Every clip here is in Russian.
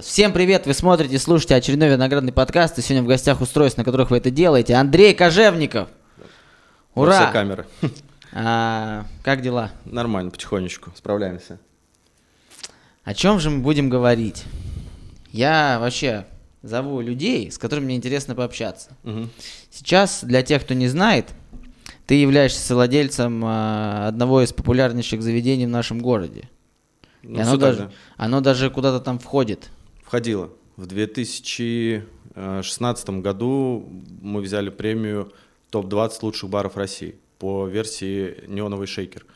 Всем привет! Вы смотрите и слушаете очередной виноградный подкаст. И сегодня в гостях устройств, на которых вы это делаете. Андрей Кожевников. Ура! Все камеры. А, как дела? Нормально, потихонечку, справляемся. О чем же мы будем говорить? Я вообще зову людей, с которыми мне интересно пообщаться. Мгм. Сейчас, для тех, кто не знает, ты являешься совладельцем а, одного из популярнейших заведений в нашем городе. Ну, И оно даже, же. оно даже куда-то там входит. Входило. В 2016 году мы взяли премию топ-20 лучших баров России по версии «Неоновый шейкер».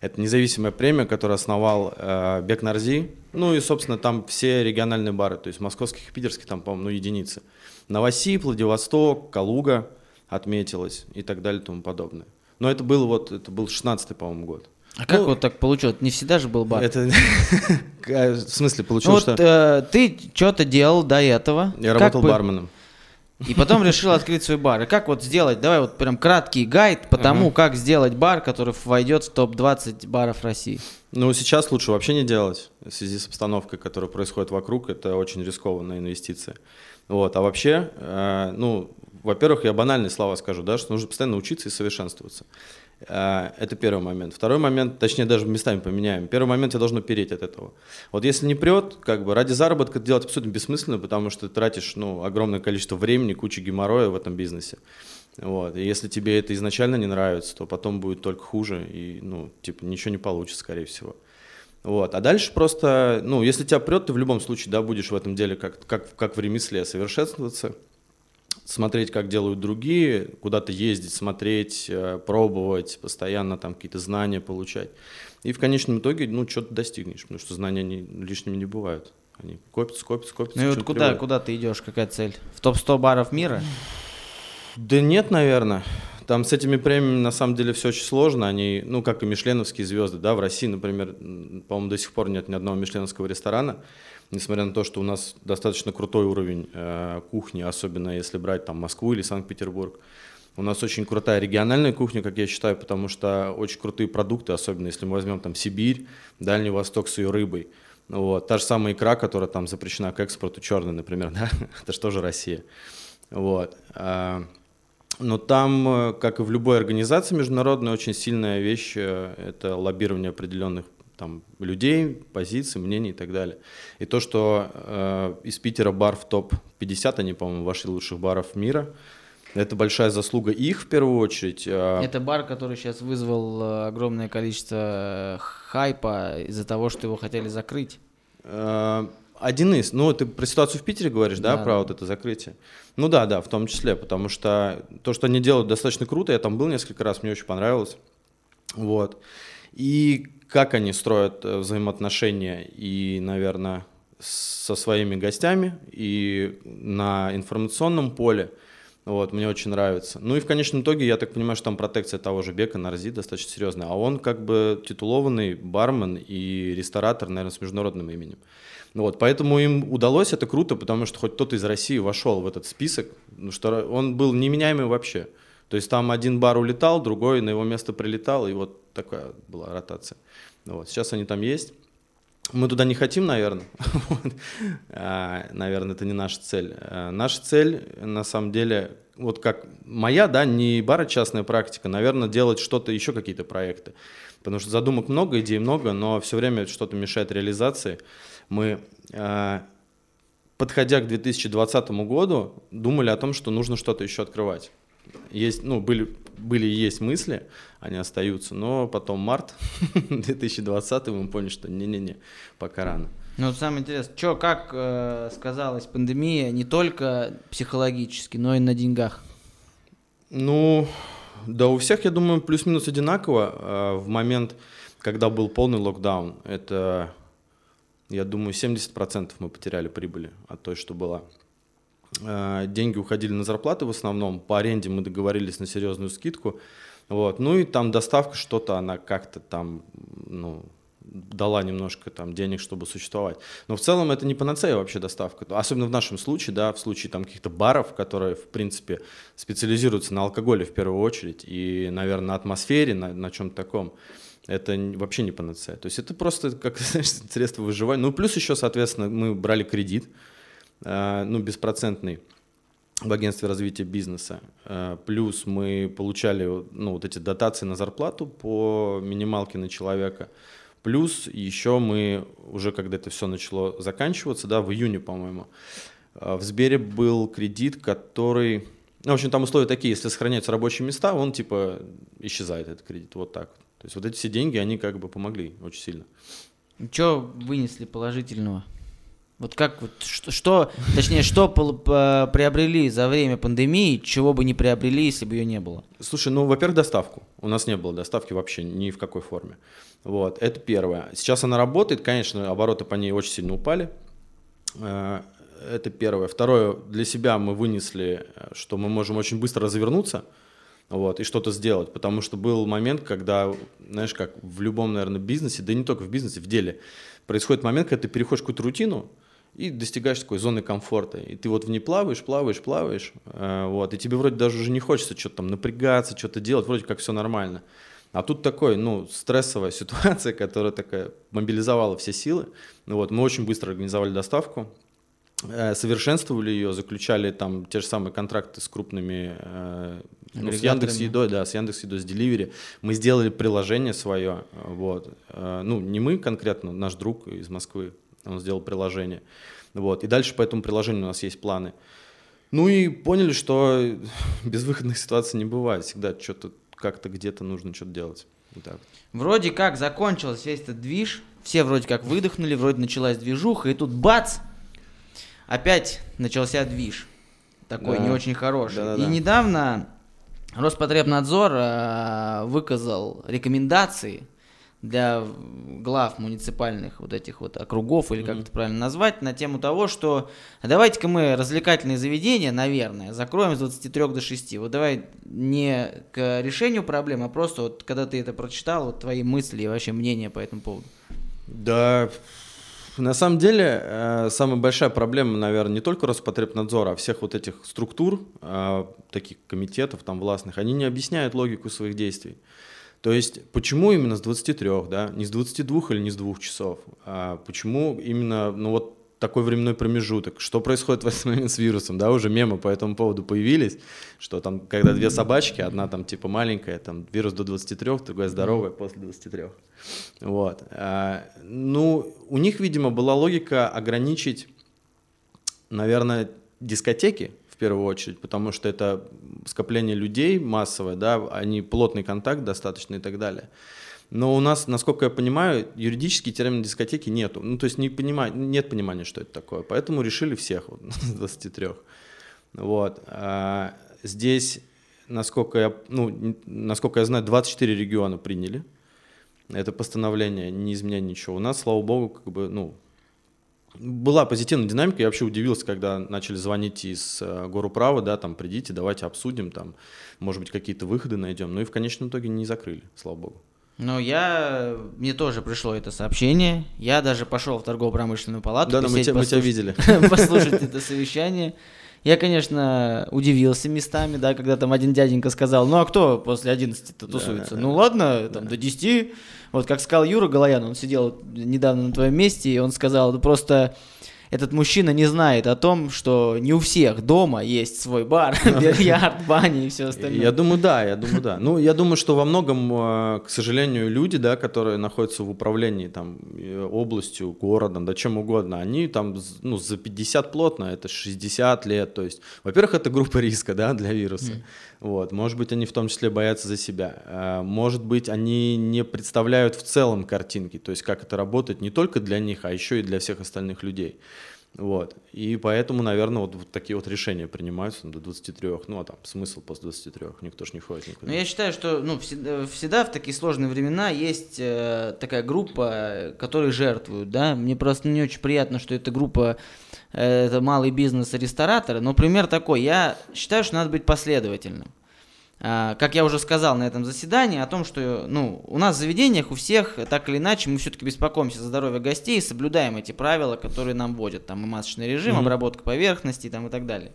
Это независимая премия, которую основал э, Бек Нарзи. Ну и, собственно, там все региональные бары, то есть московских и питерских, там, по-моему, ну, единицы. Новосиб, Владивосток, Калуга отметилась и так далее и тому подобное. Но это был вот, это был 16 по-моему, год. А как Ну, вот так получилось? Не всегда же был бар. Это в смысле Ну получилось, вот что э, ты что-то делал до этого. я Как работал бы- барменом. И потом решил открыть свой бар. И как вот сделать? Давай вот прям краткий гайд по тому, как сделать бар, который войдет в топ-20 баров России. Ну, сейчас лучше вообще не делать в связи с обстановкой, которая происходит вокруг. Это очень рискованная инвестиция. Вот. А вообще, э, ну, во-первых, я банальные слова скажу, да, что нужно постоянно учиться и совершенствоваться. Э, Это первый момент. Второй момент, точнее, даже местами поменяем. Первый момент тебе должно переть от этого. Вот если не прет, как бы ради заработка это делать абсолютно бессмысленно, потому что ты тратишь ну, огромное количество времени, кучу геморроя в этом бизнесе. Вот. И если тебе это изначально не нравится, то потом будет только хуже, и, ну, типа, ничего не получится, скорее всего. Вот. А дальше просто, ну, если тебя прет, ты в любом случае, да, будешь в этом деле как, как, как в ремесле совершенствоваться, смотреть, как делают другие, куда-то ездить, смотреть, э, пробовать, постоянно там какие-то знания получать. И в конечном итоге, ну, что-то достигнешь, потому что знания не, лишними не бывают. Они копятся, копятся, копятся. Ну и вот куда, приводят. куда ты идешь? Какая цель? В топ-100 баров мира? Да нет, наверное. Там с этими премиями на самом деле все очень сложно. Они, ну, как и мишленовские звезды, да, в России, например, по-моему, до сих пор нет ни одного мишленовского ресторана, несмотря на то, что у нас достаточно крутой уровень э, кухни, особенно если брать там Москву или Санкт-Петербург. У нас очень крутая региональная кухня, как я считаю, потому что очень крутые продукты, особенно если мы возьмем там Сибирь, Дальний Восток с ее рыбой. Вот. Та же самая икра, которая там запрещена к экспорту, черная, например, да, это же тоже Россия. Вот. А, но там, э, как и в любой организации международной, очень сильная вещь э, – это лоббирование определенных там, людей, позиций, мнений и так далее. И то, что э, из Питера бар в топ-50, они, по-моему, вошли лучших баров мира, это большая заслуга их в первую очередь. а, Это бар, который сейчас вызвал э, огромное количество э, хайпа из-за того, что его хотели закрыть. Э, Один из, ну ты про ситуацию в Питере говоришь, да, Да, про да. вот это закрытие? Ну да, да, в том числе, потому что то, что они делают, достаточно круто, я там был несколько раз, мне очень понравилось, вот. И как они строят э, взаимоотношения и, наверное, со своими гостями и на информационном поле, вот, мне очень нравится. Ну и в конечном итоге, я так понимаю, что там протекция того же Бека Нарзи достаточно серьезная. А он как бы титулованный бармен и ресторатор, наверное, с международным именем. Ну Вот, поэтому им удалось, это круто, потому что хоть кто-то из России вошел в этот список, ну что он был неменяемый вообще. То есть там один бар улетал, другой на его место прилетал, и вот такая была ротация. Вот, сейчас они там есть. Мы туда не хотим, наверное. А, Наверное, это не наша цель. А, Наша цель, на самом деле, вот как моя, да, не бара частная практика, наверное, делать что-то, еще какие-то проекты. Потому что задумок много, идей много, но все время что-то мешает реализации. Мы, а, подходя к 2020 году, думали о том, что нужно что-то еще открывать. Есть, ну, были, были и есть мысли, они остаются, но потом март 2020 мы поняли, что не-не-не, пока рано. Ну, самое интересное, что, как э, сказалась пандемия не только психологически, но и на деньгах? Ну, да, у всех, я думаю, плюс-минус одинаково. А, В момент, когда был полный локдаун, это, я думаю, 70% мы потеряли прибыли от той, что была. А, Деньги уходили на зарплаты в основном, по аренде мы договорились на серьезную скидку. Вот. Ну и там доставка что-то, она как-то там, ну, дала немножко там денег, чтобы существовать. Но в целом это не панацея вообще доставка. Особенно в нашем случае, да, в случае там каких-то баров, которые, в принципе, специализируются на алкоголе в первую очередь и, наверное, на атмосфере, на, на чем-то таком. Это вообще не панацея. То есть это просто как знаешь, средство выживания. Ну, плюс еще, соответственно, мы брали кредит, э, ну, беспроцентный в агентстве развития бизнеса. Э, плюс мы получали ну, вот эти дотации на зарплату по минималке на человека. Плюс еще мы уже, когда это все начало заканчиваться, да, в июне, по-моему, э, в Сбере был кредит, который... Ну, в общем, там условия такие, если сохраняются рабочие места, он типа исчезает, этот кредит, вот так. То есть вот эти все деньги, они как бы помогли очень сильно. Что вынесли положительного? Вот как, вот, что, что, точнее, что приобрели за время пандемии, чего бы не приобрели, если бы ее не было? Слушай, ну, во-первых, доставку. У нас не было доставки вообще ни в какой форме. Вот, это первое. Сейчас она работает, конечно, обороты по ней очень сильно упали. Э, это первое. Второе, для себя мы вынесли, что мы можем очень быстро развернуться вот, и что-то сделать, потому что был момент, когда, знаешь, как в любом, наверное, бизнесе, да не только в бизнесе, в деле, происходит момент, когда ты переходишь какую-то рутину, и достигаешь такой зоны комфорта. И ты вот в ней плаваешь, плаваешь, плаваешь, э, вот, и тебе вроде даже уже не хочется что-то там напрягаться, что-то делать, вроде как все нормально. А тут такой, ну, стрессовая ситуация, которая такая мобилизовала все силы. Вот, мы очень быстро организовали доставку, э, совершенствовали ее, заключали там те же самые контракты с крупными, э, ну, с Яндекс Едой, да, с Яндекс Едой, с Delivery. Мы сделали приложение свое, вот, ну, не мы конкретно, наш друг из Москвы, он сделал приложение. Вот. И дальше по этому приложению у нас есть планы. Ну и поняли, что безвыходных ситуаций не бывает. Всегда что-то как-то где-то нужно что-то делать. Вот так. Вроде как закончился весь этот движ, все вроде как выдохнули, вроде началась движуха, и тут бац, опять начался движ. Такой да. не очень хороший. Да, да, и недавно Роспотребнадзор э, выказал рекомендации для глав муниципальных вот этих вот округов, или как mm-hmm. это правильно назвать, на тему того, что давайте-ка мы развлекательные заведения, наверное, закроем с 23 до 6. Вот давай не к решению проблемы, а просто вот когда ты это прочитал, вот твои мысли и вообще мнение по этому поводу. Да, на самом деле, э, самая большая проблема, наверное, не только Роспотребнадзора, а всех вот этих структур, э, таких комитетов там властных, они не объясняют логику своих действий. То есть, почему именно с 23, да, не с 22 или не с 2 часов, а почему именно, ну вот такой временной промежуток, что происходит в этот момент с вирусом, да, уже мемы по этому поводу появились, что там, когда две собачки, одна там типа маленькая, там вирус до 23, другая здоровая после 23, вот. А, ну, у них, видимо, была логика ограничить, наверное, дискотеки, в первую очередь, потому что это скопление людей массовое, да, они плотный контакт достаточно и так далее. Но у нас, насколько я понимаю, юридический термин дискотеки нету. Ну, то есть не понимаю, нет понимания, что это такое. Поэтому решили всех вот, с 23. Вот. А здесь, насколько я, ну, насколько я знаю, 24 региона приняли это постановление, не изменяя ничего. У нас, слава богу, как бы, ну, была позитивная динамика. Я вообще удивился, когда начали звонить из э, Горуправа, да, там, придите, давайте обсудим, там, может быть, какие-то выходы найдем. Ну и в конечном итоге не закрыли, слава богу. Ну, я... Мне тоже пришло это сообщение. Я даже пошел в торгово-промышленную палату. Да, да, мы, тебя, послуш... мы тебя видели. Послушать это совещание. Я, конечно, удивился местами, да, когда там один дяденька сказал, ну а кто после 11-то тусуется? Да, ну ладно, там да. до 10. Вот как сказал Юра Галаян, он сидел недавно на твоем месте, и он сказал, ну просто этот мужчина не знает о том, что не у всех дома есть свой бар, бильярд, баня и все остальное. Я думаю, да, я думаю, да. Ну, я думаю, что во многом, э, к сожалению, люди, да, которые находятся в управлении там областью, городом, да чем угодно, они там, ну, за 50 плотно, это 60 лет, то есть, во-первых, это группа риска, да, для вируса. Вот, может быть, они в том числе боятся за себя. Э, может быть, они не представляют в целом картинки, то есть как это работает не только для них, а еще и для всех остальных людей. Вот. И поэтому, наверное, вот, вот такие вот решения принимаются до 23. Ну, а там смысл после 23. Никто ж не ходит никуда. Ну, я считаю, что ну, всегда, всегда в такие сложные времена есть э, такая группа, которые жертвуют, да. Мне просто не очень приятно, что эта группа э, это малый бизнес и рестораторы. Но пример такой. Я считаю, что надо быть последовательным. А, как я уже сказал на этом заседании, о том, что ну, у нас в заведениях у всех, так или иначе, мы все-таки беспокоимся за здоровье гостей и соблюдаем эти правила, которые нам вводят. Там и масочный режим, mm-hmm. обработка поверхности там, и так далее.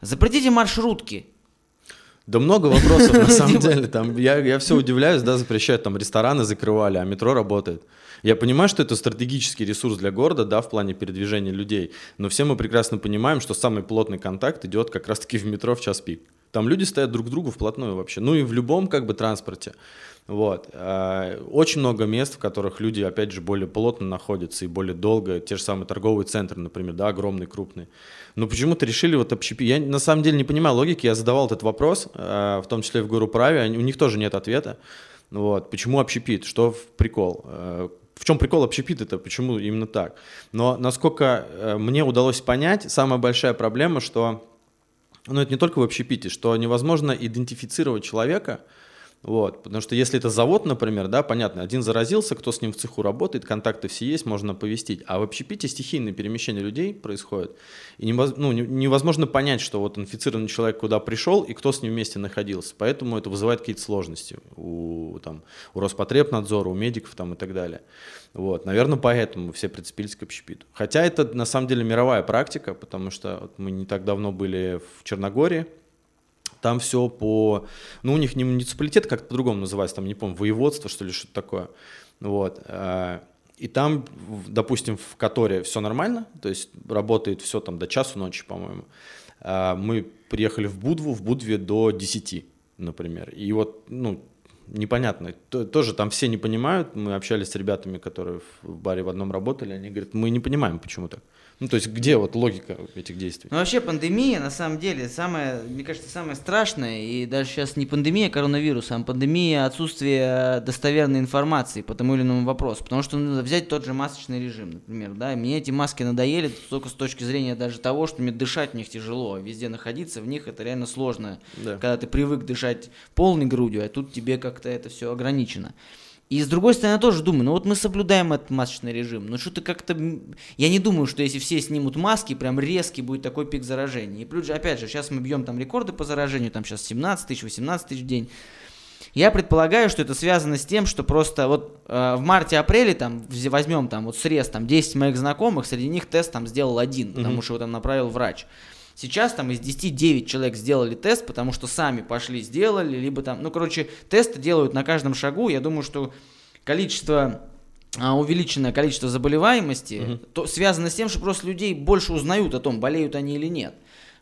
Запретите маршрутки. Да много вопросов на самом деле. Там, я, я все удивляюсь, да, запрещают, там рестораны закрывали, а метро работает. Я понимаю, что это стратегический ресурс для города, да, в плане передвижения людей, но все мы прекрасно понимаем, что самый плотный контакт идет как раз-таки в метро в час пик. Там люди стоят друг к другу вплотную вообще. Ну и в любом как бы транспорте. Вот. А, очень много мест, в которых люди, опять же, более плотно находятся и более долго. Те же самые торговые центры, например, да, огромные, крупные. Но почему-то решили вот общепить. Я на самом деле не понимаю логики. Я задавал этот вопрос, а, в том числе в Гуру Праве. У них тоже нет ответа. Вот. Почему общепит? Что в прикол? А, в чем прикол общепит это? Почему именно так? Но насколько э, мне удалось понять, самая большая проблема, что ну, это не только в общепите, что невозможно идентифицировать человека, вот, потому что если это завод, например, да, понятно, один заразился, кто с ним в цеху работает, контакты все есть, можно оповестить. А в общепите стихийное перемещение людей происходит. И невоз, ну, невозможно понять, что вот инфицированный человек куда пришел и кто с ним вместе находился. Поэтому это вызывает какие-то сложности у, там, у Роспотребнадзора, у медиков там, и так далее. Вот, наверное, поэтому все прицепились к общепиту. Хотя это на самом деле мировая практика, потому что вот мы не так давно были в Черногории, там все по... Ну, у них не муниципалитет, как по-другому называется, там, не помню, воеводство, что ли, что-то такое. Вот. Э, и там, допустим, в Которе все нормально, то есть работает все там до часу ночи, по-моему. Э, мы приехали в Будву, в Будве до 10, например. И вот, ну, непонятно. Тоже там все не понимают. Мы общались с ребятами, которые в баре в одном работали. Они говорят, мы не понимаем, почему так. Ну, то есть, где вот логика этих действий? Ну, вообще, пандемия, на самом деле, самое, мне кажется, самое страшное, и даже сейчас не пандемия коронавируса, а пандемия отсутствия достоверной информации по тому или иному вопросу. Потому что надо взять тот же масочный режим, например, да, мне эти маски надоели только с точки зрения даже того, что мне дышать в них тяжело, везде находиться в них это реально сложно, да. когда ты привык дышать полной грудью, а тут тебе как-то это все ограничено. И с другой стороны, я тоже думаю, ну вот мы соблюдаем этот масочный режим, но что-то как-то... Я не думаю, что если все снимут маски, прям резкий будет такой пик заражения. И плюс же, опять же, сейчас мы бьем там рекорды по заражению, там сейчас 17 тысяч, 18 тысяч в день. Я предполагаю, что это связано с тем, что просто вот э, в марте-апреле там возьмем там вот срез там 10 моих знакомых, среди них тест там сделал один, потому mm-hmm. что его там направил врач. Сейчас там из 10 9 человек сделали тест, потому что сами пошли сделали, либо там, ну, короче, тесты делают на каждом шагу. Я думаю, что количество а, увеличенное количество заболеваемости угу. то, связано с тем, что просто людей больше узнают о том, болеют они или нет.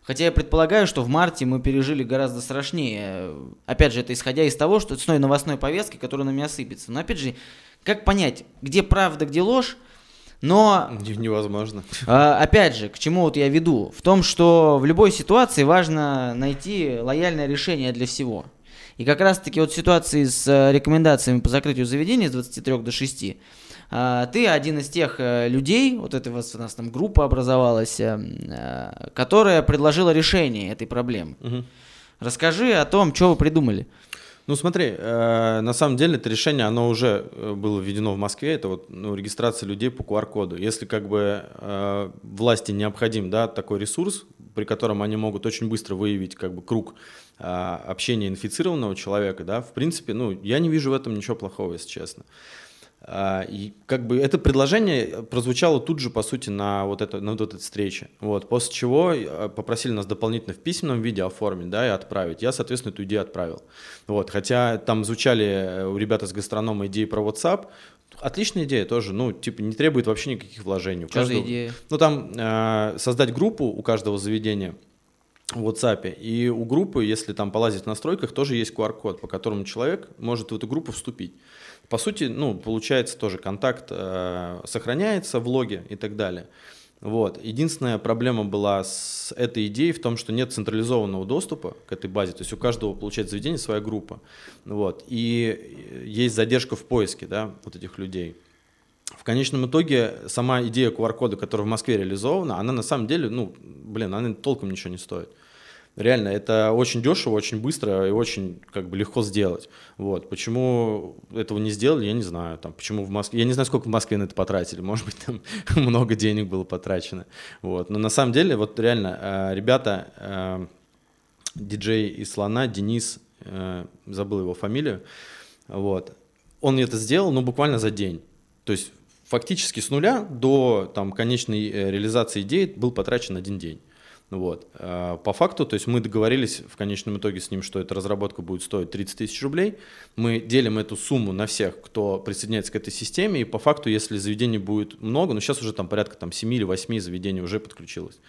Хотя я предполагаю, что в марте мы пережили гораздо страшнее. Опять же, это исходя из того, что ценой новостной повестки, которая на меня сыпется. Но опять же, как понять, где правда, где ложь? Но... Невозможно. А, опять же, к чему вот я веду? В том, что в любой ситуации важно найти лояльное решение для всего. И как раз-таки вот в ситуации с э, рекомендациями по закрытию заведений с 23 до 6, а, ты один из тех э, людей, вот эта у нас там группа образовалась, э, которая предложила решение этой проблемы. Угу. Расскажи о том, что вы придумали. Ну смотри, э, на самом деле это решение, оно уже э, было введено в Москве, это вот ну, регистрация людей по QR-коду. Если как бы э, власти необходим да, такой ресурс, при котором они могут очень быстро выявить как бы круг э, общения инфицированного человека, да, в принципе, ну я не вижу в этом ничего плохого, если честно. А, и как бы это предложение прозвучало тут же, по сути, на вот, это, на вот этой встрече. Вот, после чего э, попросили нас дополнительно в письменном виде оформить да, и отправить. Я, соответственно, эту идею отправил. Вот, хотя там звучали э, у ребят из гастронома идеи про WhatsApp, Отличная идея тоже, ну, типа, не требует вообще никаких вложений. У Что каждого, за идея? Ну, там э, создать группу у каждого заведения в WhatsApp, и у группы, если там полазить в настройках, тоже есть QR-код, по которому человек может в эту группу вступить. По сути, ну, получается тоже контакт э, сохраняется в логе и так далее. Вот. Единственная проблема была с этой идеей в том, что нет централизованного доступа к этой базе, то есть у каждого, получается, заведения своя группа. Вот. И есть задержка в поиске да, вот этих людей. В конечном итоге сама идея QR-кода, которая в Москве реализована, она на самом деле, ну, блин, она толком ничего не стоит. Реально, это очень дешево, очень быстро и очень как бы легко сделать. Вот. Почему этого не сделали, я не знаю. Там, почему в Москве... Я не знаю, сколько в Москве на это потратили. Может быть, там много денег было потрачено. Вот. Но на самом деле, вот реально, э, ребята э, диджей из Слона, Денис, э, забыл его фамилию, вот. Он это сделал, ну, буквально за день. То есть фактически с нуля до там, конечной реализации идеи был потрачен один день. Вот. А, по факту, то есть мы договорились в конечном итоге с ним, что эта разработка будет стоить 30 тысяч рублей. Мы делим эту сумму на всех, кто присоединяется к этой системе. И по факту, если заведений будет много, ну сейчас уже там порядка там, 7 или 8 заведений уже подключилось.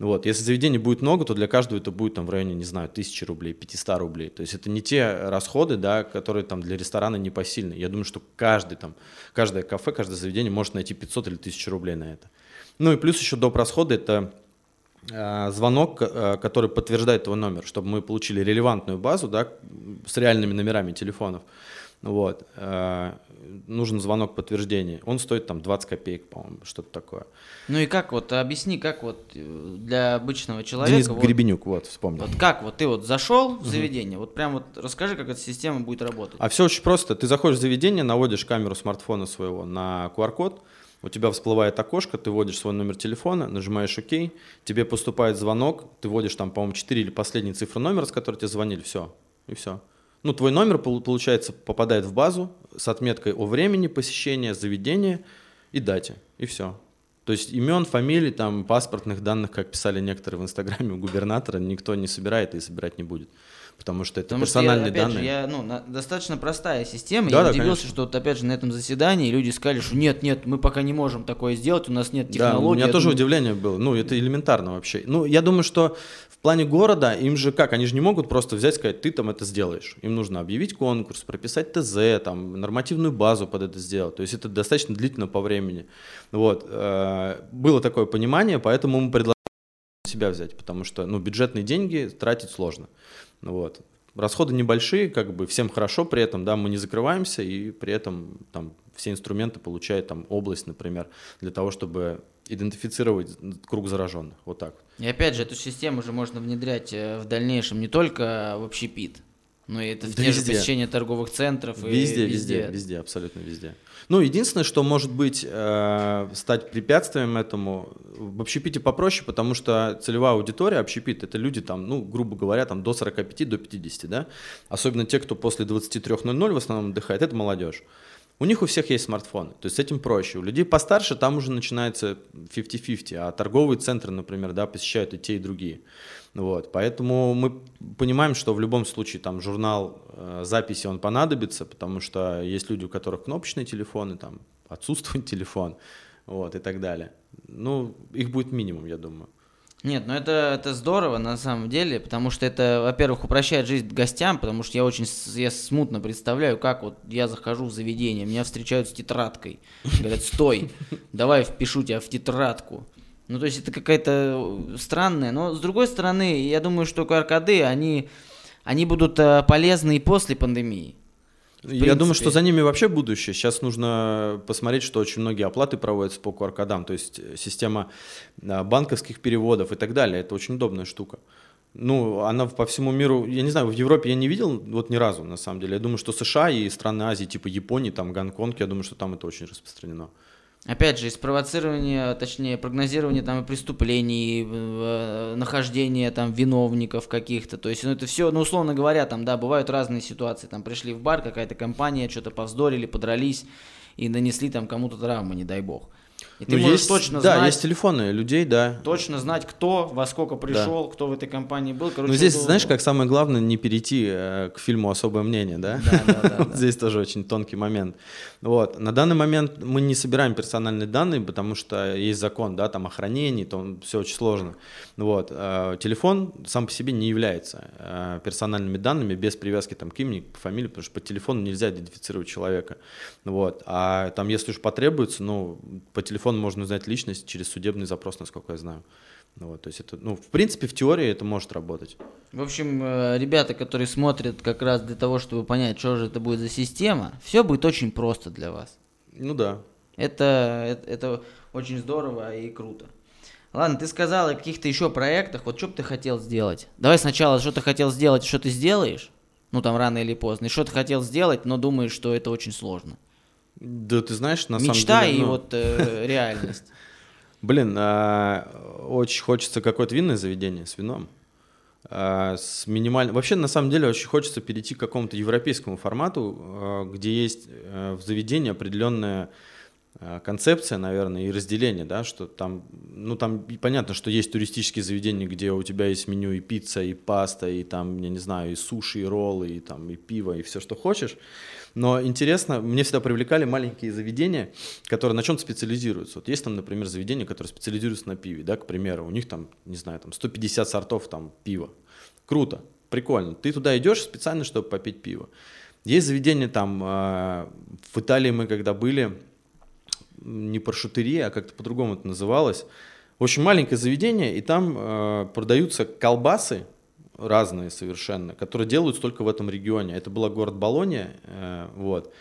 Вот. Если заведений будет много, то для каждого это будет там в районе, не знаю, тысячи рублей, 500 рублей. То есть это не те расходы, да, которые там для ресторана непосильны. Я думаю, что каждый там, каждое кафе, каждое заведение может найти 500 или 1000 рублей на это. Ну и плюс еще доп. расходы это звонок, э, который подтверждает твой номер, чтобы мы получили релевантную базу да, с реальными номерами телефонов. Вот. Э, нужен звонок подтверждения. Он стоит там 20 копеек, по-моему, что-то такое. Ну и как вот, объясни, как вот для обычного человека... Денис вот, Гребенюк, вот, вспомнил. Вот как вот ты вот зашел в заведение, угу. вот прям вот расскажи, как эта система будет работать. А все очень просто. Ты заходишь в заведение, наводишь камеру смартфона своего на QR-код, у тебя всплывает окошко, ты вводишь свой номер телефона, нажимаешь ОК, тебе поступает звонок, ты вводишь там, по-моему, 4 или последние цифры номера, с которой тебе звонили, все, и все. Ну, твой номер, получается, попадает в базу с отметкой о времени посещения, заведения и дате, и все. То есть имен, фамилий, там, паспортных данных, как писали некоторые в Инстаграме у губернатора, никто не собирает и собирать не будет потому что это потому персональные что я, опять данные. Же, я, ну, на, достаточно простая система. Да, я да, удивился, конечно. что вот опять же на этом заседании люди сказали, что нет, нет, мы пока не можем такое сделать, у нас нет технологий. Да, у меня тоже думаю... удивление было. Ну, это элементарно вообще. Ну, я думаю, что в плане города им же как, они же не могут просто взять и сказать, ты там это сделаешь. Им нужно объявить конкурс, прописать ТЗ, там, нормативную базу под это сделать. То есть это достаточно длительно по времени. Вот. Э, было такое понимание, поэтому мы предложили себя взять, потому что ну, бюджетные деньги тратить сложно. Вот. Расходы небольшие, как бы всем хорошо при этом, да, мы не закрываемся, и при этом там все инструменты получает там область, например, для того, чтобы идентифицировать круг зараженных. Вот так. И опять же, эту систему уже можно внедрять э, в дальнейшем не только в общепит, ну и это да те везде. же посещения торговых центров. Везде, и везде, везде, везде, абсолютно везде. Ну, единственное, что может быть э, стать препятствием этому, в общепите попроще, потому что целевая аудитория общепит это люди там, ну, грубо говоря, там до 45, до 50, да? Особенно те, кто после 23.00 в основном отдыхает, это молодежь. У них у всех есть смартфоны, то есть с этим проще. У людей постарше там уже начинается 50-50, а торговые центры, например, да, посещают и те, и другие. Вот, поэтому мы понимаем, что в любом случае там журнал э, записи он понадобится, потому что есть люди, у которых кнопочные телефоны, там отсутствует телефон, вот, и так далее. Ну, их будет минимум, я думаю. Нет, ну это, это здорово на самом деле, потому что это, во-первых, упрощает жизнь гостям, потому что я очень я смутно представляю, как вот я захожу в заведение, меня встречают с тетрадкой, говорят, стой, давай впишу тебя в тетрадку. Ну, то есть это какая-то странная, но с другой стороны, я думаю, что QR-коды, они, они будут э, полезны и после пандемии. Я думаю, что за ними вообще будущее. Сейчас нужно посмотреть, что очень многие оплаты проводятся по QR-кодам, то есть э, система э, банковских переводов и так далее. Это очень удобная штука. Ну, она по всему миру, я не знаю, в Европе я не видел вот ни разу, на самом деле. Я думаю, что США и страны Азии, типа Японии, там Гонконг, я думаю, что там это очень распространено. Опять же, из провоцирования, точнее, прогнозирования там преступлений, э, нахождения там виновников каких-то. То есть, ну это все, ну условно говоря, там, да, бывают разные ситуации. Там пришли в бар, какая-то компания, что-то повздорили, подрались и нанесли там кому-то травмы, не дай бог. И ты ну, можешь есть, точно да, знать. есть телефоны людей, да. Точно знать, кто, во сколько пришел, да. кто в этой компании был. Короче, ну, здесь, знаешь, как самое главное, не перейти э, к фильму «Особое мнение», да? Да, да, да. Здесь тоже очень тонкий момент. Вот. На данный момент мы не собираем персональные данные, потому что есть закон, да, там, о хранении, там все очень сложно. Вот. Э, телефон сам по себе не является э, персональными данными без привязки там, к имени, к фамилии, потому что по телефону нельзя идентифицировать человека. Вот. А там, если уж потребуется, ну, по телефону телефон можно узнать личность через судебный запрос, насколько я знаю. Ну, вот, то есть это, ну, в принципе, в теории это может работать. В общем, э, ребята, которые смотрят как раз для того, чтобы понять, что же это будет за система, все будет очень просто для вас. Ну да. Это, это, это очень здорово и круто. Ладно, ты сказал о каких-то еще проектах. Вот что бы ты хотел сделать? Давай сначала, что ты хотел сделать, что ты сделаешь. Ну, там рано или поздно. И что ты хотел сделать, но думаешь, что это очень сложно. Да, ты знаешь, на Мечта самом деле... Мечта и ну... вот э, реальность. Блин, а, очень хочется какое-то винное заведение с вином. э, с минимальным... Вообще, на самом деле, очень хочется перейти к какому-то европейскому формату, э, где есть э, в заведении определенная концепция, наверное, и разделение, да, что там, ну там понятно, что есть туристические заведения, где у тебя есть меню и пицца, и паста, и там, я не знаю, и суши, и роллы, и там, и пиво, и все, что хочешь. Но интересно, мне всегда привлекали маленькие заведения, которые на чем-то специализируются. Вот есть там, например, заведения, которые специализируются на пиве, да, к примеру, у них там, не знаю, там 150 сортов там пива. Круто, прикольно. Ты туда идешь специально, чтобы попить пиво. Есть заведения там, э, в Италии мы когда были, не паршутерия, а как-то по-другому это называлось. Общем, маленькое заведение, и там э, продаются колбасы разные совершенно, которые делаются только в этом регионе. Это был город Болония, э, вот,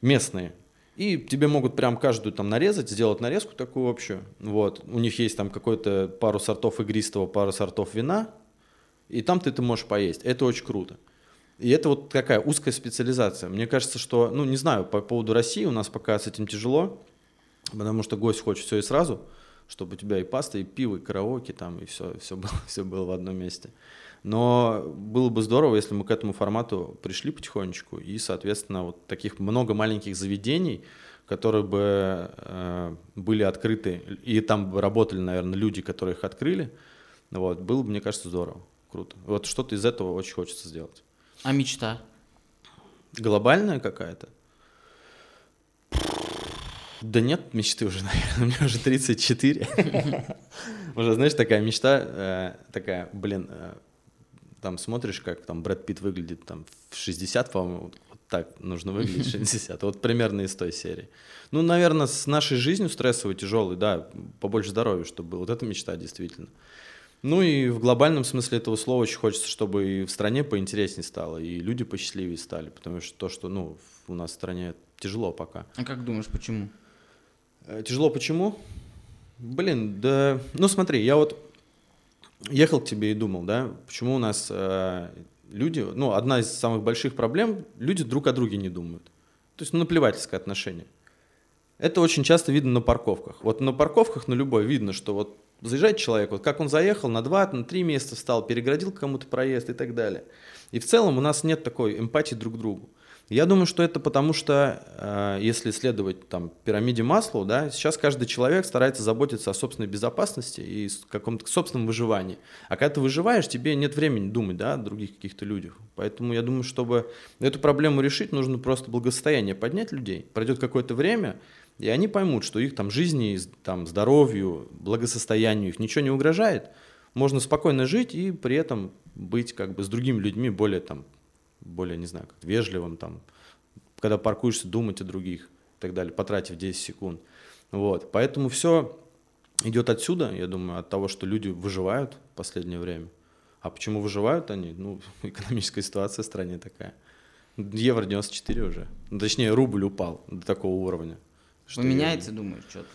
местные. И тебе могут прям каждую там нарезать, сделать нарезку такую общую. Вот. У них есть там какой-то пару сортов игристого, пару сортов вина, и там ты это можешь поесть. Это очень круто. И это вот такая узкая специализация. Мне кажется, что, ну, не знаю, по поводу России у нас пока с этим тяжело потому что гость хочет все и сразу, чтобы у тебя и паста, и пиво, и караоке там, и все, все, было, все было в одном месте. Но было бы здорово, если мы к этому формату пришли потихонечку, и, соответственно, вот таких много маленьких заведений, которые бы э, были открыты, и там бы работали, наверное, люди, которые их открыли, вот, было бы, мне кажется, здорово, круто. Вот что-то из этого очень хочется сделать. А мечта? Глобальная какая-то? Да нет мечты уже, наверное, мне уже 34. Уже, знаешь, такая мечта, э, такая, блин, э, там смотришь, как там Брэд Питт выглядит там в 60, по-моему, вот так нужно выглядеть 60. Вот примерно из той серии. Ну, наверное, с нашей жизнью стрессовой, тяжелой, да, побольше здоровья, чтобы было. Вот это мечта действительно. Ну и в глобальном смысле этого слова очень хочется, чтобы и в стране поинтереснее стало, и люди посчастливее стали, потому что то, что ну, у нас в стране тяжело пока. А как думаешь, почему? Э, тяжело почему? Блин, да, ну смотри, я вот ехал к тебе и думал, да, почему у нас э, люди, ну, одна из самых больших проблем, люди друг о друге не думают. То есть, ну, наплевательское отношение. Это очень часто видно на парковках. Вот на парковках, на любой, видно, что вот заезжает человек, вот как он заехал, на два, на три месяца встал, переградил кому-то проезд и так далее. И в целом у нас нет такой эмпатии друг к другу. Я думаю, что это потому, что э, если следовать там пирамиде Маслоу, да, сейчас каждый человек старается заботиться о собственной безопасности и каком-то собственном выживании. А когда ты выживаешь, тебе нет времени думать, да, о других каких-то людях. Поэтому я думаю, чтобы эту проблему решить, нужно просто благосостояние поднять людей. Пройдет какое-то время, и они поймут, что их там жизни, там здоровью, благосостоянию их ничего не угрожает. Можно спокойно жить и при этом быть как бы с другими людьми более там более, не знаю, как вежливым, там, когда паркуешься, думать о других и так далее, потратив 10 секунд. Вот. Поэтому все идет отсюда, я думаю, от того, что люди выживают в последнее время. А почему выживают они? Ну, экономическая ситуация в стране такая. Евро 94 уже. Ну, точнее, рубль упал до такого уровня. Что Поменяется, я... думаешь, что-то?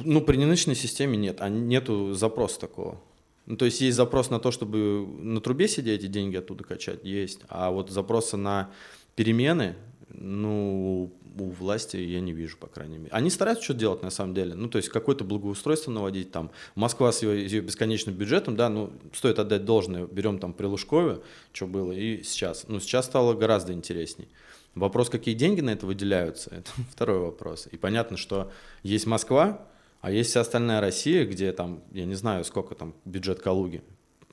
Ну, при нынешней системе нет, а нету запроса такого. Ну, то есть есть запрос на то, чтобы на трубе сидеть и деньги оттуда качать, есть. А вот запроса на перемены, ну, у власти я не вижу, по крайней мере. Они стараются что-то делать, на самом деле. Ну, то есть какое-то благоустройство наводить там. Москва с ее, ее бесконечным бюджетом, да, ну, стоит отдать должное. Берем там при Лужкове, что было, и сейчас. Ну, сейчас стало гораздо интересней. Вопрос, какие деньги на это выделяются, это второй вопрос. И понятно, что есть Москва, а есть вся остальная Россия, где там, я не знаю, сколько там бюджет Калуги,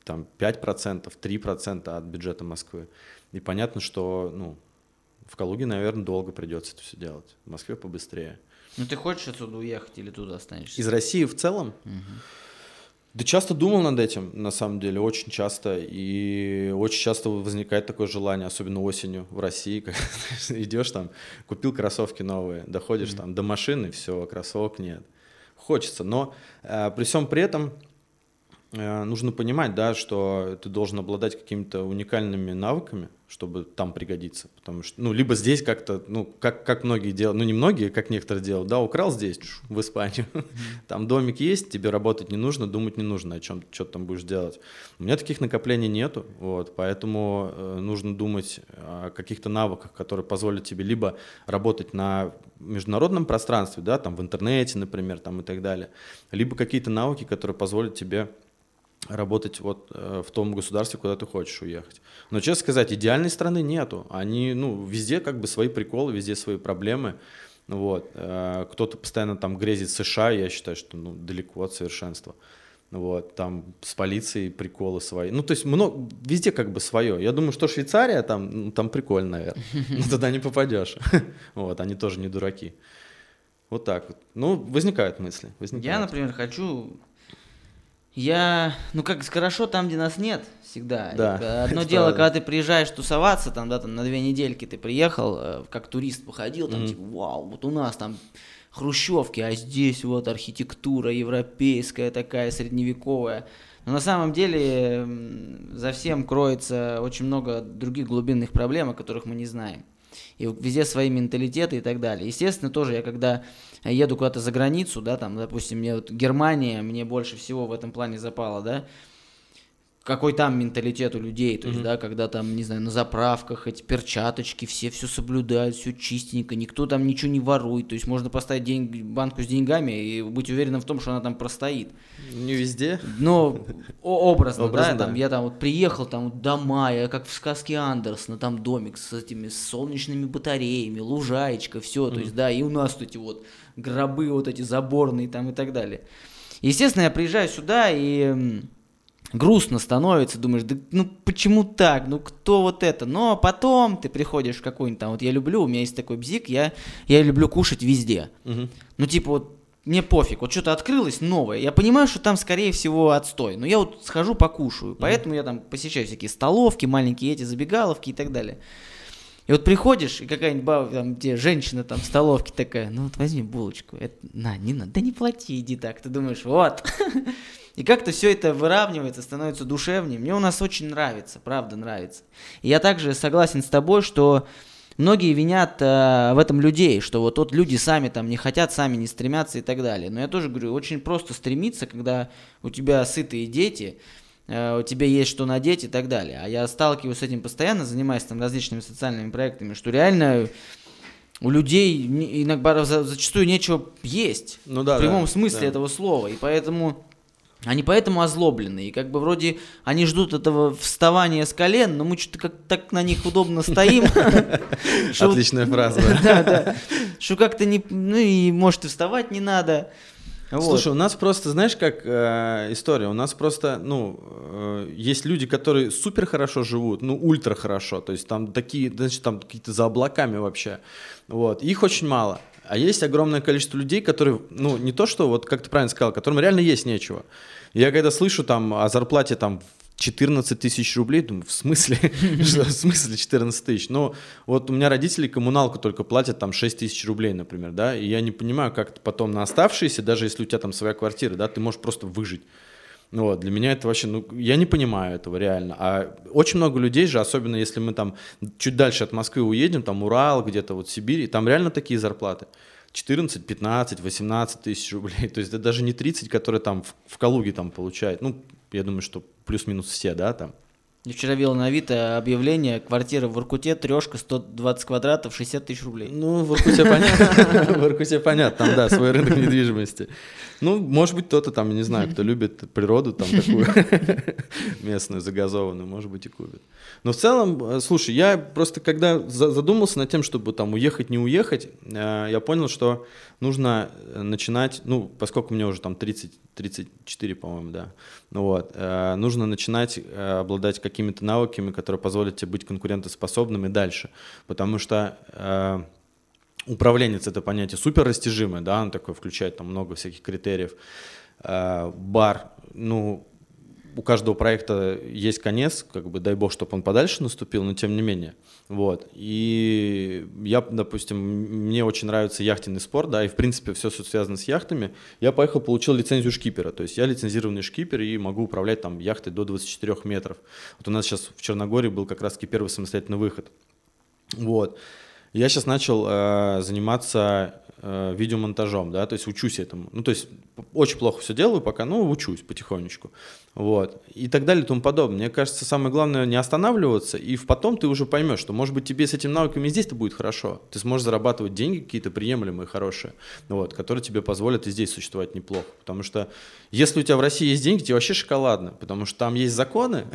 там 5%, 3% от бюджета Москвы. И понятно, что, ну, в Калуге, наверное, долго придется это все делать. В Москве побыстрее. Ну, ты хочешь отсюда уехать или туда останешься? Из России в целом? Угу. Да часто думал над этим, на самом деле, очень часто. И очень часто возникает такое желание, особенно осенью в России, когда идешь там, купил кроссовки новые, доходишь mm там до машины, все, кроссовок нет хочется. Но э, при всем при этом нужно понимать, да, что ты должен обладать какими-то уникальными навыками, чтобы там пригодиться. Потому что, ну, либо здесь как-то, ну, как, как многие делают, ну, не многие, как некоторые делают, да, украл здесь, в Испанию, там домик есть, тебе работать не нужно, думать не нужно, о чем, что ты там будешь делать. У меня таких накоплений нету, вот, поэтому э, нужно думать о каких-то навыках, которые позволят тебе либо работать на международном пространстве, да, там в интернете, например, там и так далее, либо какие-то навыки, которые позволят тебе работать вот э, в том государстве, куда ты хочешь уехать. Но, честно сказать, идеальной страны нету. Они, ну, везде как бы свои приколы, везде свои проблемы. Вот. Э, кто-то постоянно там грезит США, я считаю, что ну, далеко от совершенства. Вот, там с полицией приколы свои. Ну, то есть много, везде как бы свое. Я думаю, что Швейцария там, ну, там прикольно, наверное. Но туда не попадешь. Вот, они тоже не дураки. Вот так вот. Ну, возникают мысли. Возникают. Я, например, хочу я, ну как хорошо там, где нас нет, всегда. Да, Одно дело, правда. когда ты приезжаешь тусоваться, там, да, там на две недельки ты приехал, э, как турист походил, там, mm-hmm. типа, вау, вот у нас там хрущевки, а здесь вот архитектура европейская такая, средневековая. Но на самом деле за всем кроется очень много других глубинных проблем, о которых мы не знаем и везде свои менталитеты и так далее. Естественно, тоже я когда еду куда-то за границу, да, там, допустим, мне вот Германия мне больше всего в этом плане запала, да, какой там менталитет у людей, то есть, mm-hmm. да, когда там, не знаю, на заправках эти перчаточки, все все соблюдают, все чистенько, никто там ничего не ворует, то есть можно поставить деньги, банку с деньгами и быть уверенным в том, что она там простоит. Не везде. Но образно, образно да, да, там я там вот приехал, там дома, я как в сказке Андерсона, там домик с этими солнечными батареями, лужаечка, все, mm-hmm. то есть, да, и у нас вот эти вот гробы вот эти заборные там и так далее. Естественно, я приезжаю сюда и грустно становится, думаешь, да ну почему так, ну кто вот это, но потом ты приходишь в какой-нибудь там, вот я люблю, у меня есть такой бзик, я, я люблю кушать везде, угу. ну типа вот мне пофиг, вот что-то открылось новое, я понимаю, что там скорее всего отстой, но я вот схожу покушаю, поэтому я там посещаю всякие столовки, маленькие эти забегаловки и так далее. И вот приходишь, и какая-нибудь баба, там, где женщина там в столовке такая, ну вот возьми булочку, это, на, не надо, да не плати, иди так, ты думаешь, вот. И как-то все это выравнивается, становится душевнее. Мне у нас очень нравится, правда нравится. И я также согласен с тобой, что многие винят э, в этом людей, что вот, вот люди сами там не хотят, сами не стремятся и так далее. Но я тоже говорю, очень просто стремиться, когда у тебя сытые дети, э, у тебя есть что надеть и так далее. А я сталкиваюсь с этим постоянно, занимаясь там различными социальными проектами, что реально у людей иногда зачастую нечего есть. Ну да, в прямом да, смысле да. этого слова. И поэтому они поэтому озлоблены. И как бы вроде они ждут этого вставания с колен, но мы что-то как так на них удобно стоим. Отличная фраза. Да, да. Что как-то не... Ну и может и вставать не надо. Вот. Слушай, у нас просто, знаешь, как э, история, у нас просто, ну, э, есть люди, которые супер хорошо живут, ну, ультра хорошо, то есть там такие, значит, там какие-то за облаками вообще, вот, их очень мало. А есть огромное количество людей, которые, ну, не то что, вот как ты правильно сказал, которым реально есть нечего. Я когда слышу там о зарплате там 14 тысяч рублей, думаю, в смысле? В смысле 14 тысяч? Ну, вот у меня родители коммуналку только платят там 6 тысяч рублей, например, да, и я не понимаю, как потом на оставшиеся, даже если у тебя там своя квартира, да, ты можешь просто выжить. Вот, для меня это вообще, ну, я не понимаю этого реально. А очень много людей же, особенно если мы там чуть дальше от Москвы уедем, там Урал, где-то вот Сибирь, там реально такие зарплаты. 14, 15, 18 тысяч рублей. То есть это даже не 30, которые там в, в Калуге там получают. Ну, я думаю, что плюс-минус все, да, там. Я вчера видел на Авито объявление, квартира в Иркуте, трешка, 120 квадратов, 60 тысяч рублей. Ну, в Иркуте понятно, в Иркуте понятно, там, да, свой рынок недвижимости. Ну, может быть, кто-то там, не знаю, кто любит природу там такую местную, загазованную, может быть, и купит. Но в целом, э, слушай, я просто когда задумался над тем, чтобы там уехать, не уехать, э, я понял, что нужно э, начинать, ну, поскольку мне уже там 30, 34, по-моему, да, ну вот, нужно начинать обладать какими-то навыками, которые позволят тебе быть конкурентоспособным и дальше, потому что управленец это понятие супер растяжимое, да, он такой включает там много всяких критериев. Бар, ну, у каждого проекта есть конец, как бы дай бог, чтобы он подальше наступил, но тем не менее. Вот. И я, допустим, мне очень нравится яхтенный спорт, да, и в принципе все, что связано с яхтами. Я поехал, получил лицензию шкипера, то есть я лицензированный шкипер и могу управлять там яхтой до 24 метров. Вот у нас сейчас в Черногории был как раз-таки первый самостоятельный выход. Вот. Я сейчас начал э, заниматься э, видеомонтажом, да, то есть учусь этому. Ну, то есть очень плохо все делаю пока, но учусь потихонечку. Вот. И так далее и тому подобное. Мне кажется, самое главное не останавливаться, и потом ты уже поймешь, что, может быть, тебе с этими навыками здесь-то будет хорошо. Ты сможешь зарабатывать деньги какие-то приемлемые, хорошие, вот, которые тебе позволят и здесь существовать неплохо. Потому что если у тебя в России есть деньги, тебе вообще шоколадно, потому что там есть законы,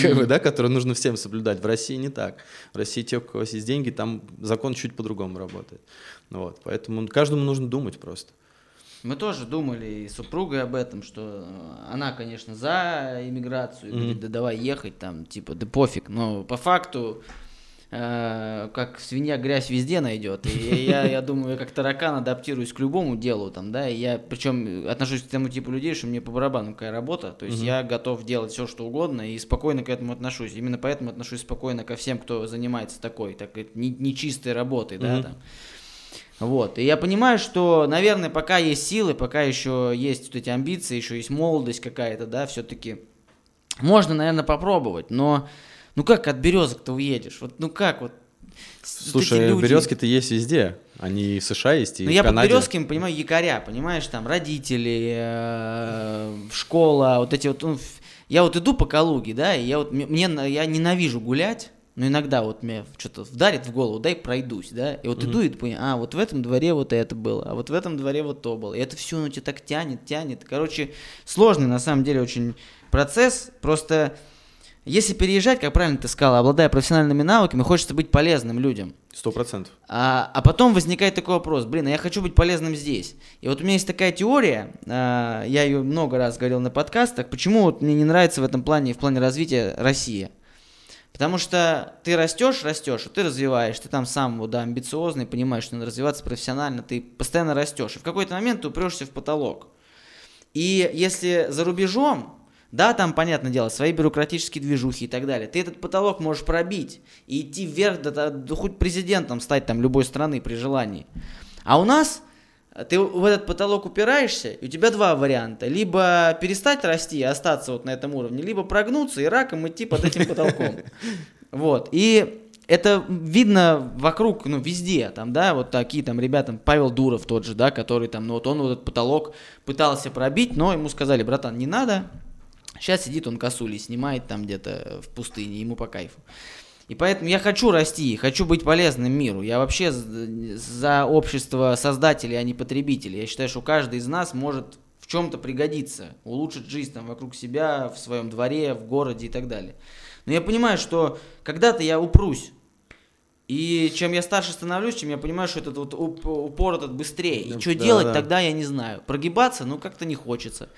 которые нужно всем соблюдать. В России не так. В России те, у кого есть деньги, там закон чуть по-другому работает. Вот. Поэтому каждому нужно думать просто. Мы тоже думали и супругой об этом, что э, она, конечно, за иммиграцию, mm-hmm. говорит, да давай ехать там, типа, да пофиг. Но по факту, э, как свинья грязь везде найдет. И я, я думаю, я как таракан адаптируюсь к любому делу там, да, и я причем отношусь к тому типу людей, что мне по барабану какая работа, то есть mm-hmm. я готов делать все, что угодно и спокойно к этому отношусь. Именно поэтому отношусь спокойно ко всем, кто занимается такой, так нечистой работой, mm-hmm. да, там. Вот. И я понимаю, что, наверное, пока есть силы, пока еще есть вот эти амбиции, еще есть молодость какая-то, да, все-таки можно, наверное, попробовать, но ну как от березок-то уедешь? Вот ну как вот Слушай, люди... березки-то есть везде. Они в США есть, и ну, в я Канаде. под березками понимаю якоря, понимаешь, там родители, э, школа, вот эти вот. Ну, я вот иду по Калуге, да, и я вот мне я ненавижу гулять. Но иногда вот мне что-то вдарит в голову, дай пройдусь, да, и вот mm-hmm. иду и понимаю, а, вот в этом дворе вот это было, а вот в этом дворе вот то было. И это все, ну, тебя так тянет, тянет. Короче, сложный на самом деле очень процесс, просто если переезжать, как правильно ты сказал, обладая профессиональными навыками, хочется быть полезным людям. Сто процентов. А, а потом возникает такой вопрос, блин, а я хочу быть полезным здесь. И вот у меня есть такая теория, а, я ее много раз говорил на подкастах, почему вот мне не нравится в этом плане, в плане развития Россия. Потому что ты растешь, растешь, ты развиваешь, ты там сам да, амбициозный, понимаешь, что надо развиваться профессионально, ты постоянно растешь. И в какой-то момент ты упрешься в потолок. И если за рубежом, да, там, понятное дело, свои бюрократические движухи и так далее, ты этот потолок можешь пробить и идти вверх, да, да, хоть президентом стать там любой страны при желании. А у нас ты в этот потолок упираешься, и у тебя два варианта. Либо перестать расти и остаться вот на этом уровне, либо прогнуться и раком идти под этим потолком. Вот. И это видно вокруг, ну, везде, там, да, вот такие там ребята, Павел Дуров тот же, да, который там, ну, вот он вот этот потолок пытался пробить, но ему сказали, братан, не надо, сейчас сидит он косули снимает там где-то в пустыне, ему по кайфу. И поэтому я хочу расти, хочу быть полезным миру. Я вообще за общество создателей, а не потребителей. Я считаю, что каждый из нас может в чем-то пригодиться, улучшить жизнь там вокруг себя, в своем дворе, в городе и так далее. Но я понимаю, что когда-то я упрусь. И чем я старше становлюсь, чем я понимаю, что этот вот упор этот быстрее. И что да, делать да. тогда, я не знаю. Прогибаться, ну, как-то не хочется.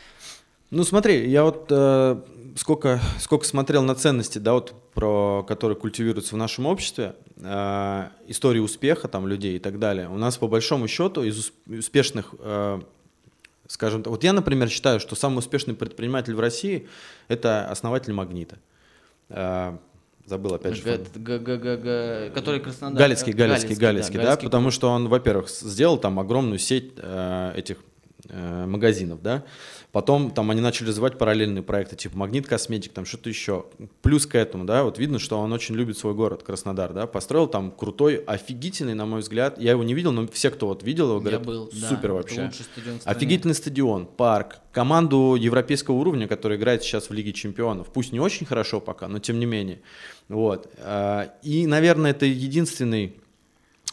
Ну, смотри, я вот э, сколько, сколько смотрел на ценности, да, вот про которые культивируются в нашем обществе, э, истории успеха там людей и так далее. У нас по большому счету из успешных, э, скажем так, вот я, например, считаю, что самый успешный предприниматель в России это основатель Магнита. Э, забыл опять же. Который Краснодар. Галицкий, Галицкий, Галицкий, да, потому что он, во-первых, сделал там огромную сеть этих магазинов, да, Потом там они начали развивать параллельные проекты, типа Магнит Косметик, там что-то еще. Плюс к этому, да, вот видно, что он очень любит свой город, Краснодар, да, построил там крутой, офигительный, на мой взгляд, я его не видел, но все, кто вот видел его, говорят, был, супер да, вообще. Стадион Офигительный стадион, парк, команду европейского уровня, которая играет сейчас в Лиге Чемпионов. Пусть не очень хорошо пока, но тем не менее. Вот. А, и, наверное, это единственный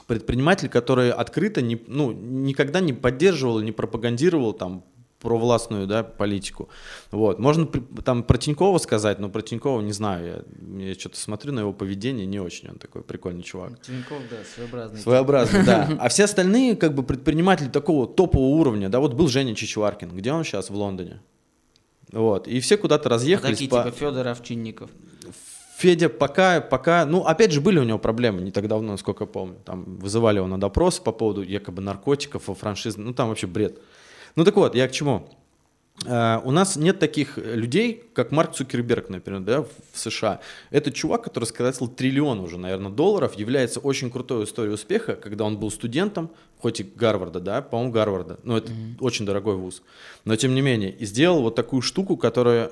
предприниматель, который открыто не, ну, никогда не поддерживал, не пропагандировал там провластную да, политику. Вот. Можно там про Тинькова сказать, но про Тинькова не знаю. Я, я что-то смотрю на его поведение, не очень он такой прикольный чувак. Тиньков, да, своеобразный. Своеобразный, да. А все остальные как бы предприниматели такого топового уровня, да, вот был Женя Чичваркин, где он сейчас в Лондоне? Вот. И все куда-то разъехались. А такие по... типа Федор Овчинников. Федя пока, пока, ну, опять же, были у него проблемы не так давно, насколько я помню. Там вызывали его на допрос по поводу якобы наркотиков, франшизы, ну, там вообще бред. Ну так вот, я к чему? Uh, у нас нет таких людей, как Марк Цукерберг, например, да, в США. Это чувак, который сколотил триллион уже, наверное, долларов, является очень крутой историей успеха, когда он был студентом, хоть и Гарварда, да, по-моему, Гарварда, но это mm-hmm. очень дорогой вуз. Но тем не менее, и сделал вот такую штуку, которая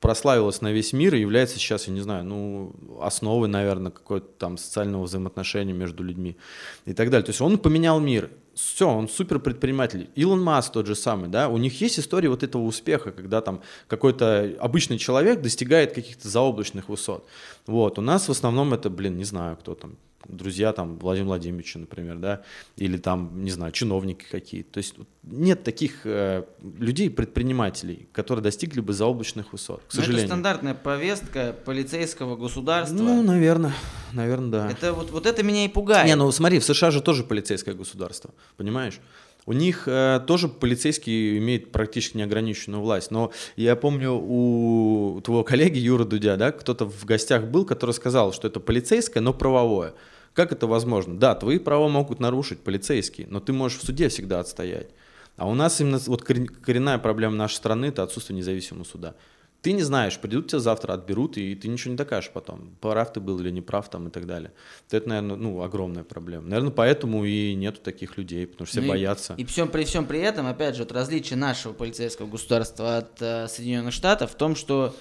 прославилась на весь мир и является сейчас, я не знаю, ну, основой, наверное, какого-то там социального взаимоотношения между людьми и так далее. То есть он поменял мир. Все, он супер предприниматель. Илон Маск тот же самый, да, у них есть история вот этого успеха, когда там какой-то обычный человек достигает каких-то заоблачных высот. Вот, у нас в основном это, блин, не знаю, кто там, друзья там Владимира Владимировича, например, да, или там, не знаю, чиновники какие-то. То есть нет таких э, людей, предпринимателей, которые достигли бы заоблачных высот, к сожалению. это стандартная повестка полицейского государства. Ну, наверное, наверное, да. Это вот, вот это меня и пугает. Не, ну смотри, в США же тоже полицейское государство, понимаешь? У них э, тоже полицейский имеет практически неограниченную власть. Но я помню у твоего коллеги Юра Дудя, да, кто-то в гостях был, который сказал, что это полицейское, но правовое. Как это возможно? Да, твои права могут нарушить полицейские, но ты можешь в суде всегда отстоять. А у нас именно вот коренная проблема нашей страны – это отсутствие независимого суда. Ты не знаешь, придут тебя завтра, отберут, и ты ничего не докажешь потом, прав ты был или не прав там и так далее. Это, наверное, ну, огромная проблема. Наверное, поэтому и нету таких людей, потому что все ну боятся. И, и всем, при всем при этом, опять же, вот различие нашего полицейского государства от э, Соединенных Штатов в том, что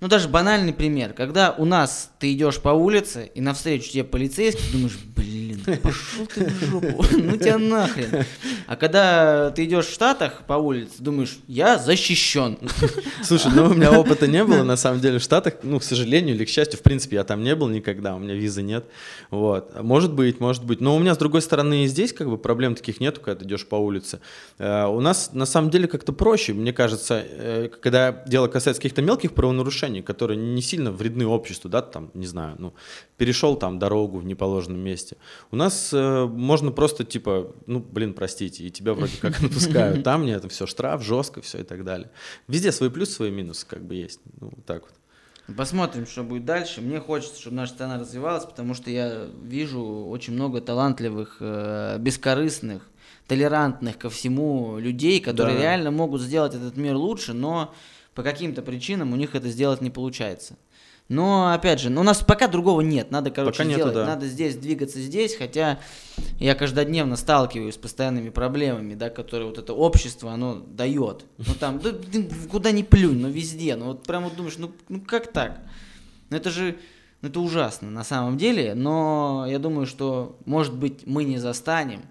ну, даже банальный пример. Когда у нас ты идешь по улице, и навстречу тебе полицейский, думаешь, блин, пошел ты в жопу, ну тебя нахрен. А когда ты идешь в Штатах по улице, думаешь, я защищен. Слушай, ну у меня опыта не было, на самом деле, в Штатах, ну, к сожалению или к счастью, в принципе, я там не был никогда, у меня визы нет. Вот. Может быть, может быть. Но у меня, с другой стороны, и здесь как бы проблем таких нету, когда ты идешь по улице. Э, у нас, на самом деле, как-то проще, мне кажется, э, когда дело касается каких-то мелких правонарушений, нарушений, которые не сильно вредны обществу, да, там, не знаю, ну, перешел там дорогу в неположенном месте. У нас э, можно просто типа, ну, блин, простите, и тебя вроде как отпускают. Там нет, все штраф, жестко, все и так далее. Везде свои плюсы, свои минусы как бы есть. Ну, так вот. Посмотрим, что будет дальше. Мне хочется, чтобы наша страна развивалась, потому что я вижу очень много талантливых, э, бескорыстных, толерантных ко всему людей, которые да. реально могут сделать этот мир лучше, но по каким-то причинам у них это сделать не получается. Но, опять же, ну, у нас пока другого нет. Надо, короче, пока сделать. да. Надо здесь двигаться здесь, хотя я каждодневно сталкиваюсь с постоянными проблемами, да, которые вот это общество, оно дает. Ну, там, да, куда ни плюнь, но везде. Ну, вот прям вот думаешь, ну, ну как так? Ну, это же, ну, это ужасно на самом деле, но я думаю, что, может быть, мы не застанем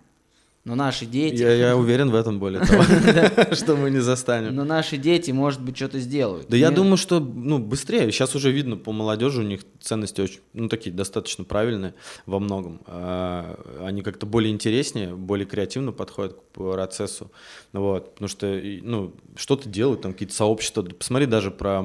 но наши дети... Я, я уверен в этом, более того, что мы не застанем. Но наши дети, может быть, что-то сделают. Да я думаю, что ну, быстрее. Сейчас уже видно по молодежи, у них ценности очень, ну, такие достаточно правильные во многом. А, они как-то более интереснее, более креативно подходят к процессу. Вот, потому что, ну, что-то делают, там какие-то сообщества. Посмотри даже про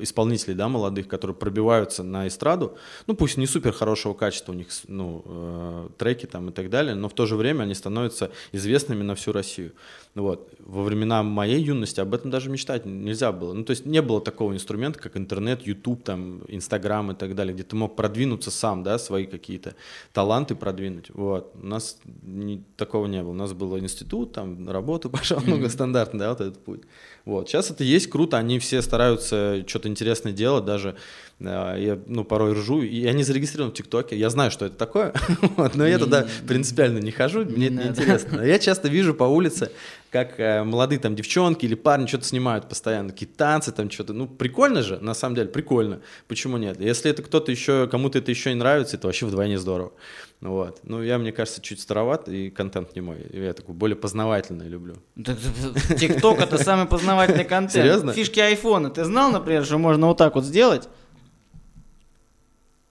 исполнителей, да, молодых, которые пробиваются на эстраду. Ну, пусть не супер хорошего качества у них, ну, э, треки там и так далее, но в то же время они становятся становятся известными на всю Россию. Вот. Во времена моей юности об этом даже мечтать нельзя было. Ну, то есть не было такого инструмента, как интернет, YouTube, там, Инстаграм и так далее, где ты мог продвинуться сам, да, свои какие-то таланты продвинуть. Вот. У нас не, такого не было. У нас был институт, там, работу пошел, много стандартно, да, вот этот путь. Вот. Сейчас это есть круто, они все стараются что-то интересное делать, даже я ну, порой ржу, и они зарегистрированы в ТикТоке, я знаю, что это такое, вот, но я туда принципиально не хожу, мне это не интересно. Я часто вижу по улице, как э, молодые там девчонки или парни что-то снимают постоянно, какие танцы там что-то, ну прикольно же, на самом деле прикольно, почему нет? Если это кто-то еще, кому-то это еще и нравится, это вообще вдвойне здорово. Вот. Ну, я, мне кажется, чуть староват, и контент не мой. Я такой более познавательный люблю. ТикТок — это самый познавательный контент. Серьезно? Фишки айфона. Ты знал, например, что можно вот так вот сделать?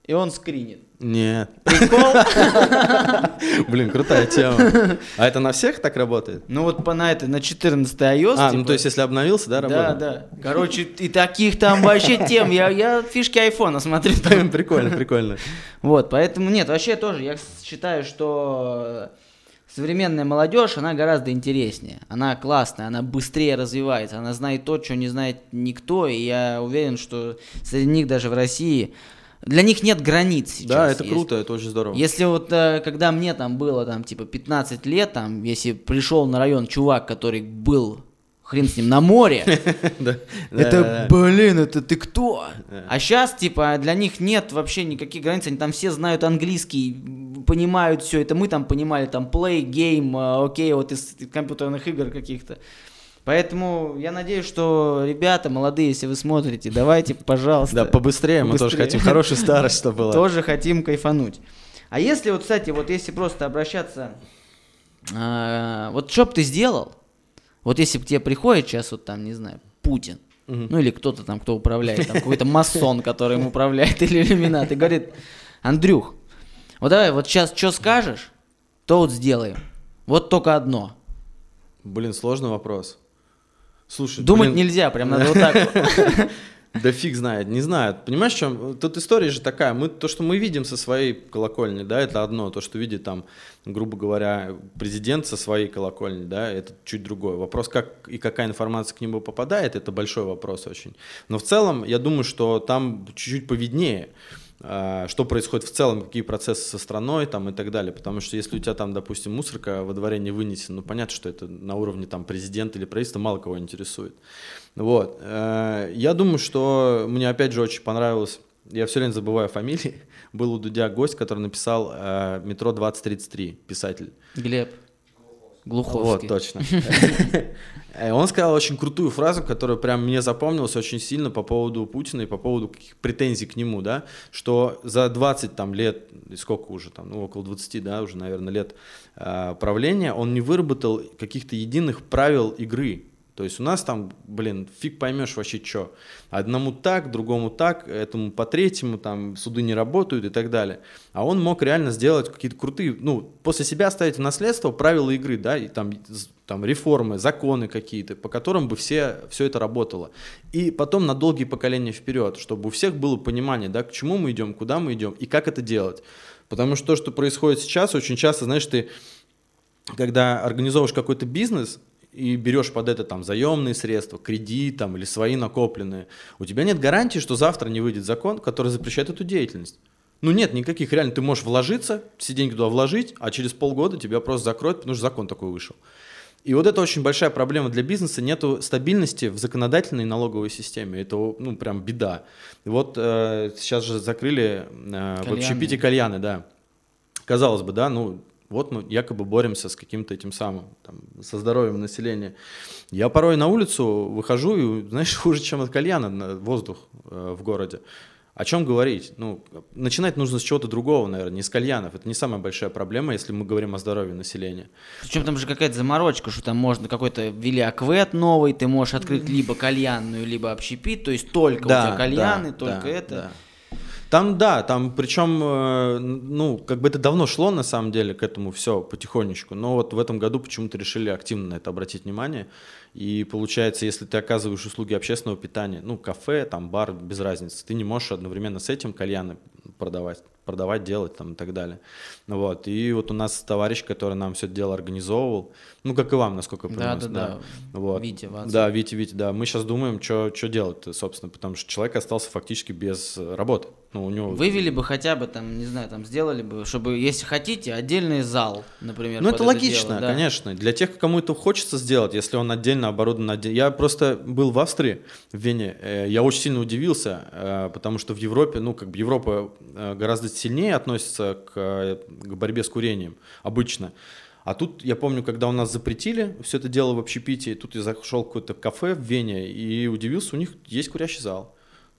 и он скринит. Нет. Прикол? Блин, крутая тема. А это на всех так работает? Ну вот по на это, на 14 iOS. А, ну типа. то есть если обновился, да, работает? Да, да. Короче, и таких там вообще тем. Я, я фишки айфона смотрю. Прикольно, прикольно. Вот, поэтому нет, вообще тоже я считаю, что современная молодежь, она гораздо интереснее. Она классная, она быстрее развивается, она знает то, что не знает никто. И я уверен, что среди них даже в России для них нет границ сейчас. Да, это круто, это очень здорово. Если вот, э, когда мне там было, там, типа, 15 лет, там, если пришел на район чувак, который был хрен с ним, на море. Это, блин, это ты кто? А сейчас, типа, для них нет вообще никаких границ, они там все знают английский, понимают все это. Мы там понимали, там, play, game, э, окей, вот из компьютерных игр каких-то. Поэтому я надеюсь, что ребята молодые, если вы смотрите, давайте, пожалуйста. Да, побыстрее, мы тоже хотим хорошую старость, чтобы было. Тоже хотим кайфануть. А если вот, кстати, вот если просто обращаться, э, вот что бы ты сделал, вот если к тебе приходит сейчас вот там, не знаю, Путин, угу. ну или кто-то там, кто управляет, там какой-то масон, который им управляет, или иллюминат, и говорит, Андрюх, вот давай, вот сейчас что скажешь, то вот сделаем. Вот только одно. Блин, сложный вопрос. Слушай, Думать блин... нельзя, прям надо вот так. Да фиг знает, не знаю. Понимаешь, чем? Тут история же такая. Мы, то, что мы видим со своей колокольни, да, это одно. То, что видит там, грубо говоря, президент со своей колокольни, да, это чуть другое. Вопрос, как и какая информация к нему попадает, это большой вопрос очень. Но в целом, я думаю, что там чуть-чуть поведнее что происходит в целом, какие процессы со страной там и так далее. Потому что если у тебя там, допустим, мусорка во дворе не вынесена, ну понятно, что это на уровне там президента или правительства мало кого интересует. Вот. Э, я думаю, что мне опять же очень понравилось, я все время забываю фамилии, был у Дудя гость, который написал э, «Метро 2033», писатель. Глеб. Глуховский. Вот, точно. Э, он сказал очень крутую фразу, которая прям мне запомнилась очень сильно по поводу Путина и по поводу каких претензий к нему, да, что за 20 там лет, сколько уже там, ну около 20, да, уже, наверное, лет э, правления, он не выработал каких-то единых правил игры, то есть у нас там, блин, фиг поймешь вообще что. Одному так, другому так, этому по третьему, там суды не работают и так далее. А он мог реально сделать какие-то крутые, ну, после себя оставить в наследство правила игры, да, и там, там реформы, законы какие-то, по которым бы все, все это работало. И потом на долгие поколения вперед, чтобы у всех было понимание, да, к чему мы идем, куда мы идем и как это делать. Потому что то, что происходит сейчас, очень часто, знаешь, ты когда организовываешь какой-то бизнес, и берешь под это там заемные средства, кредит там, или свои накопленные, у тебя нет гарантии, что завтра не выйдет закон, который запрещает эту деятельность. Ну нет никаких, реально, ты можешь вложиться, все деньги туда вложить, а через полгода тебя просто закроют, потому что закон такой вышел. И вот это очень большая проблема для бизнеса, нету стабильности в законодательной и налоговой системе, это ну прям беда. Вот э, сейчас же закрыли э, в общепите кальяны, да. Казалось бы, да, ну вот мы якобы боремся с каким-то этим самым, там, со здоровьем населения. Я порой на улицу выхожу и, знаешь, хуже, чем от кальяна воздух э, в городе. О чем говорить? Ну, начинать нужно с чего-то другого, наверное, не с кальянов. Это не самая большая проблема, если мы говорим о здоровье населения. Причем там же какая-то заморочка, что там можно какой-то ввели аквет новый, ты можешь открыть либо кальянную, либо общепит, то есть только да, у тебя кальяны, да, только да, это. Да. Там, да, там причем, э, ну, как бы это давно шло, на самом деле, к этому все потихонечку, но вот в этом году почему-то решили активно на это обратить внимание, и получается, если ты оказываешь услуги общественного питания, ну, кафе, там, бар, без разницы, ты не можешь одновременно с этим кальяны продавать продавать, делать там и так далее. Вот. И вот у нас товарищ, который нам все это дело организовывал, ну, как и вам, насколько я понимаю. Да, да, да. Вот. Витя, Ватсон. Да, Витя, Витя, да. Мы сейчас думаем, что делать, собственно, потому что человек остался фактически без работы. Ну, у него... Вывели бы хотя бы там, не знаю, там сделали бы, чтобы, если хотите, отдельный зал, например. Ну, это, это логично, дело, да? конечно. Для тех, кому это хочется сделать, если он отдельно оборудован. Отдельно. Я просто был в Австрии, в Вене. Э, я очень сильно удивился, э, потому что в Европе, ну, как бы Европа гораздо сильнее относится к, к борьбе с курением обычно. А тут, я помню, когда у нас запретили все это дело в общепите, тут я зашел в какое-то кафе в Вене и удивился, у них есть курящий зал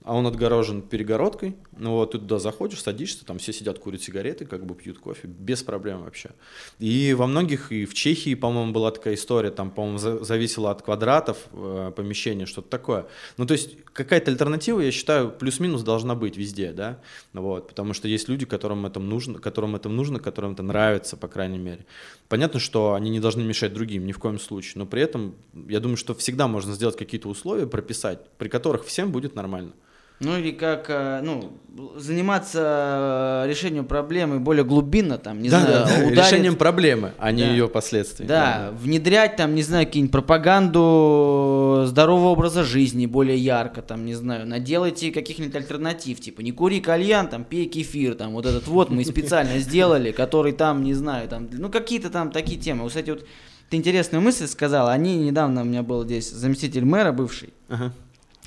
а он отгорожен перегородкой. Ну вот, ты туда заходишь, садишься, там все сидят, курят сигареты, как бы пьют кофе, без проблем вообще. И во многих, и в Чехии, по-моему, была такая история, там, по-моему, за, зависело от квадратов э, помещения, что-то такое. Ну, то есть какая-то альтернатива, я считаю, плюс-минус должна быть везде, да, вот, потому что есть люди, которым это нужно, которым это нужно, которым это нравится, по крайней мере. Понятно, что они не должны мешать другим, ни в коем случае, но при этом я думаю, что всегда можно сделать какие-то условия, прописать, при которых всем будет нормально. Ну или как, э, ну, заниматься э, решением проблемы более глубинно, там, не да, знаю, да, ударить... решением проблемы, а не да. ее последствий. Да, да, внедрять там, не знаю, какие-нибудь пропаганду здорового образа жизни более ярко, там, не знаю, наделайте каких-нибудь альтернатив, типа, не кури кальян, там, пей кефир, там, вот этот вот мы специально сделали, который там, не знаю, там, ну, какие-то там такие темы. Кстати, вот ты интересную мысль сказал. Они недавно у меня был здесь заместитель мэра бывший. Ага.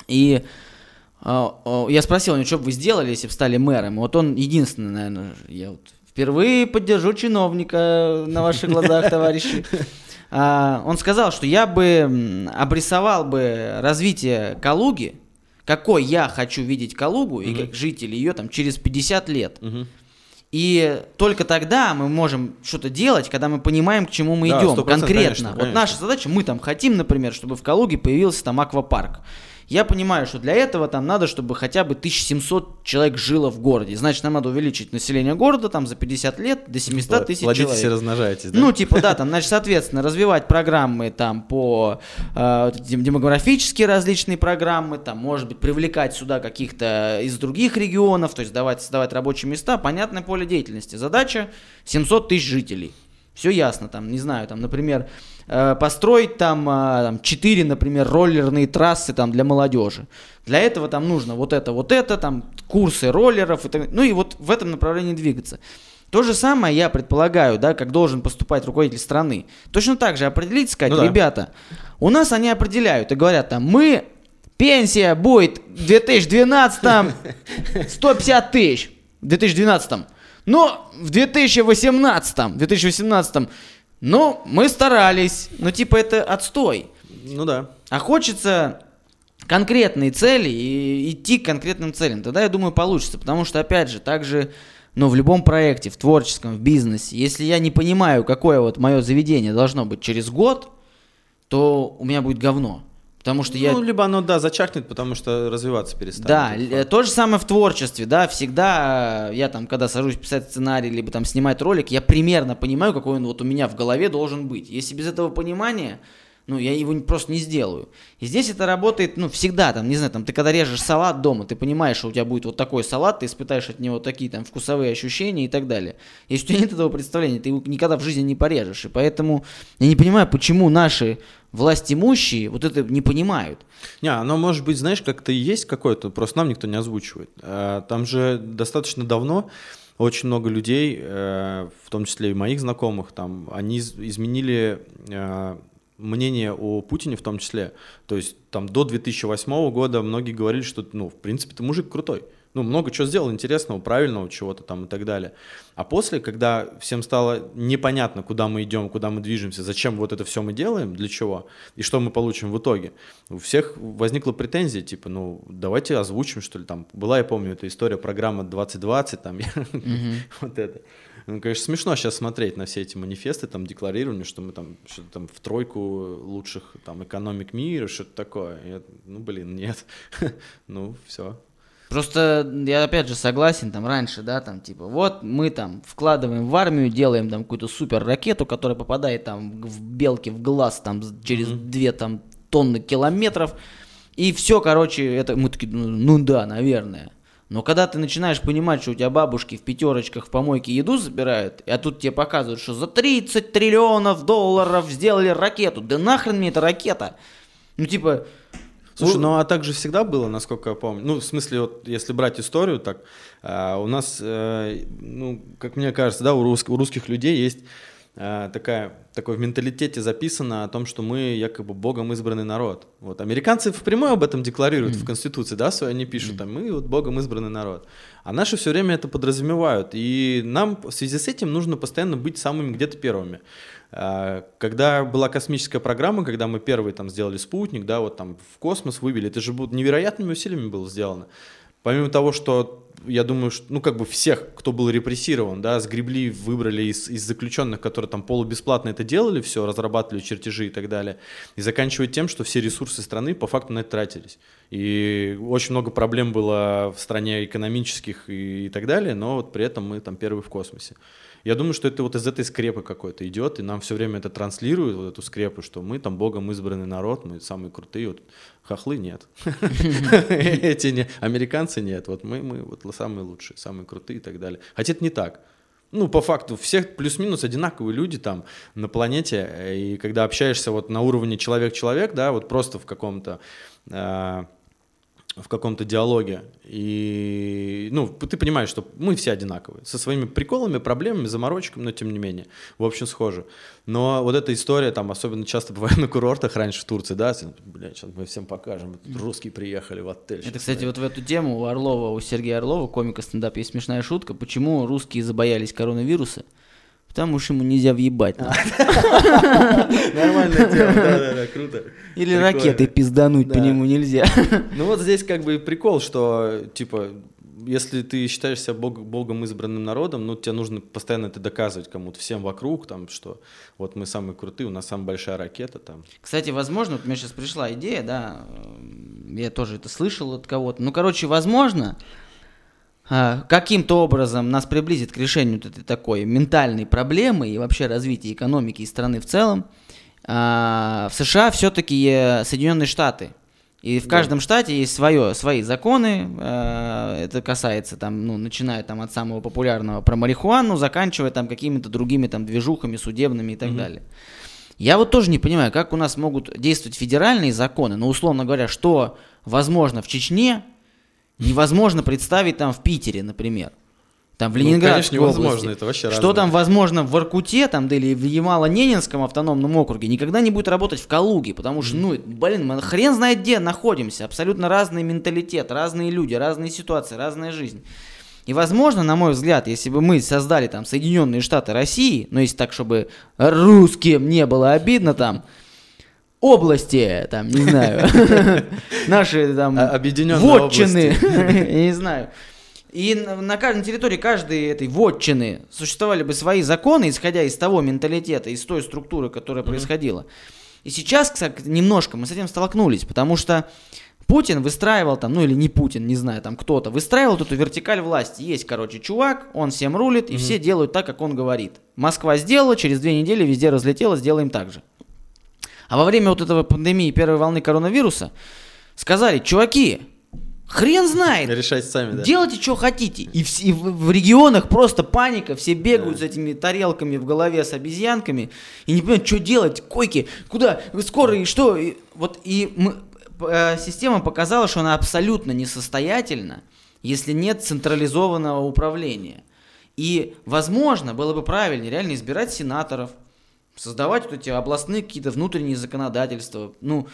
И э, я спросил, ну что бы вы сделали, если бы стали мэром? Вот он единственный, наверное, я вот впервые поддержу чиновника на ваших глазах, товарищи. А, он сказал, что я бы обрисовал бы развитие Калуги, какой я хочу видеть Калугу угу. и как жители ее там через 50 лет. И только тогда мы можем что-то делать, когда мы понимаем, к чему мы да, идем конкретно. Конечно, вот конечно. наша задача, мы там хотим, например, чтобы в Калуге появился там аквапарк. Я понимаю, что для этого там надо, чтобы хотя бы 1700 человек жило в городе. Значит, нам надо увеличить население города там за 50 лет до 700 тысяч человек. Плодитесь и размножаетесь, да? Ну, типа, да, там, значит, соответственно, развивать программы там по э, демографические различные программы, там, может быть, привлекать сюда каких-то из других регионов, то есть давать, создавать рабочие места, понятное поле деятельности. Задача 700 тысяч жителей. Все ясно, там, не знаю, там, например, построить там, э, там 4, например, роллерные трассы там для молодежи. Для этого там нужно вот это, вот это, там курсы роллеров, и так, ну и вот в этом направлении двигаться. То же самое я предполагаю, да, как должен поступать руководитель страны. Точно так же определить, сказать, ну, ребята, да. у нас они определяют и говорят там, мы, пенсия будет в 2012 150 тысяч, в 2012 но в 2018, 2018 ну, мы старались. Ну, типа, это отстой. Ну да. А хочется конкретные цели и идти к конкретным целям. Тогда, я думаю, получится. Потому что, опять же, также, ну, в любом проекте, в творческом, в бизнесе, если я не понимаю, какое вот мое заведение должно быть через год, то у меня будет говно. Потому что ну, я... либо оно, да, зачахнет, потому что развиваться перестанет. Да, то же самое в творчестве, да, всегда я там, когда сажусь писать сценарий, либо там снимать ролик, я примерно понимаю, какой он вот у меня в голове должен быть. Если без этого понимания, ну, я его просто не сделаю. И здесь это работает, ну, всегда, там, не знаю, там, ты когда режешь салат дома, ты понимаешь, что у тебя будет вот такой салат, ты испытаешь от него такие там вкусовые ощущения и так далее. Если у тебя нет этого представления, ты его никогда в жизни не порежешь. И поэтому я не понимаю, почему наши власть имущие вот это не понимают. Не, оно может быть, знаешь, как-то есть какое-то, просто нам никто не озвучивает. А, там же достаточно давно очень много людей, э, в том числе и моих знакомых, там, они изменили э, мнение о Путине в том числе. То есть там до 2008 года многие говорили, что, ну, в принципе, ты мужик крутой ну, много чего сделал интересного, правильного, чего-то там и так далее. А после, когда всем стало непонятно, куда мы идем, куда мы движемся, зачем вот это все мы делаем, для чего, и что мы получим в итоге, у всех возникла претензия, типа, ну, давайте озвучим, что ли, там, была, я помню, эта история, программа 2020, там, вот это. Ну, конечно, смешно сейчас смотреть на все эти манифесты, там, декларирование, что мы там, что-то там в тройку лучших, там, экономик мира, что-то такое. Я, ну, блин, нет. ну, все, Просто я опять же согласен, там раньше, да, там типа, вот мы там вкладываем в армию, делаем там какую-то супер ракету, которая попадает там в белки в глаз там через mm-hmm. две там тонны километров, и все, короче, это мы такие, ну, ну да, наверное. Но когда ты начинаешь понимать, что у тебя бабушки в пятерочках в помойке еду забирают, а тут тебе показывают, что за 30 триллионов долларов сделали ракету, да нахрен мне эта ракета? Ну типа, Слушай, ну а так же всегда было, насколько я помню. Ну, в смысле, вот если брать историю, так а, у нас, а, ну, как мне кажется, да, у, рус, у русских людей есть такая, такой в менталитете записано о том, что мы якобы Богом избранный народ. Вот американцы впрямую об этом декларируют mm. в Конституции, да, свои они пишут, там, мы вот Богом избранный народ. А наши все время это подразумевают. И нам в связи с этим нужно постоянно быть самыми где-то первыми. А, когда была космическая программа, когда мы первые там сделали спутник, да, вот там в космос вывели, это же невероятными усилиями было сделано. Помимо того, что я думаю, что, ну, как бы всех, кто был репрессирован, да, сгребли, выбрали из, из заключенных, которые там полубесплатно это делали, все, разрабатывали чертежи и так далее, и заканчивая тем, что все ресурсы страны по факту на это тратились. И очень много проблем было в стране экономических и, и так далее, но вот при этом мы там первые в космосе. Я думаю, что это вот из этой скрепы какой-то идет, и нам все время это транслируют, вот эту скрепу, что мы там Богом избранный народ, мы самые крутые, вот хохлы нет. Эти не, американцы нет, вот мы, мы вот самые лучшие, самые крутые и так далее. Хотя это не так. Ну, по факту, всех плюс-минус одинаковые люди там на планете, и когда общаешься вот на уровне человек-человек, да, вот просто в каком-то а, в каком-то диалоге. И ну, ты понимаешь, что мы все одинаковые, со своими приколами, проблемами, заморочками, но тем не менее, в общем, схожи. Но вот эта история, там, особенно часто бывает на курортах раньше в Турции, да, блядь, сейчас мы всем покажем, русские приехали в отель. Это, кстати, вот в эту тему у Орлова, у Сергея Орлова, комика стендап, есть смешная шутка, почему русские забоялись коронавируса, Потому что ему нельзя въебать. Нормальная тема, да-да-да, круто. Или ракеты пиздануть по нему нельзя. Ну вот здесь как бы прикол, что типа если ты считаешь себя бог, богом избранным народом, ну, тебе нужно постоянно это доказывать кому-то, всем вокруг, там, что вот мы самые крутые, у нас самая большая ракета, там. Кстати, возможно, вот у меня сейчас пришла идея, да, я тоже это слышал от кого-то, ну, короче, возможно, каким-то образом нас приблизит к решению вот этой такой ментальной проблемы и вообще развития экономики и страны в целом, а, в США все-таки э, Соединенные Штаты. И в каждом да. штате есть свое, свои законы. А, это касается там, ну, начиная там от самого популярного про марихуану, заканчивая там какими-то другими там движухами судебными и так mm-hmm. далее. Я вот тоже не понимаю, как у нас могут действовать федеральные законы, но условно говоря, что возможно в Чечне, невозможно представить там в Питере, например. Там в Ленинградской ну, конечно, невозможно, это вообще Что разное. там возможно в Воркуте там, да, или в Ямало-Ненецком автономном округе, никогда не будет работать в Калуге, потому что, ну, блин, мы хрен знает где находимся, абсолютно разный менталитет, разные люди, разные ситуации, разная жизнь. И, возможно, на мой взгляд, если бы мы создали там Соединенные Штаты России, ну, если так, чтобы русским не было обидно там, области, там, не знаю, наши там а, объединенные вотчины, не знаю. И на, каждой территории каждой этой вотчины существовали бы свои законы, исходя из того менталитета, из той структуры, которая mm-hmm. происходила. И сейчас, кстати, немножко мы с этим столкнулись, потому что Путин выстраивал там, ну или не Путин, не знаю, там кто-то, выстраивал эту вертикаль власти. Есть, короче, чувак, он всем рулит, и mm-hmm. все делают так, как он говорит. Москва сделала, через две недели везде разлетело, сделаем так же. А во время вот этого пандемии первой волны коронавируса сказали, чуваки, хрен знает. Решайте сами, да. Делайте, что хотите. И в, и в, в регионах просто паника, все бегают да. с этими тарелками в голове с обезьянками и не понимают, что делать, койки, куда, скоро и что. И, вот и мы, э, система показала, что она абсолютно несостоятельна, если нет централизованного управления. И, возможно, было бы правильнее реально избирать сенаторов, создавать вот эти областные какие-то внутренние законодательства. Ну,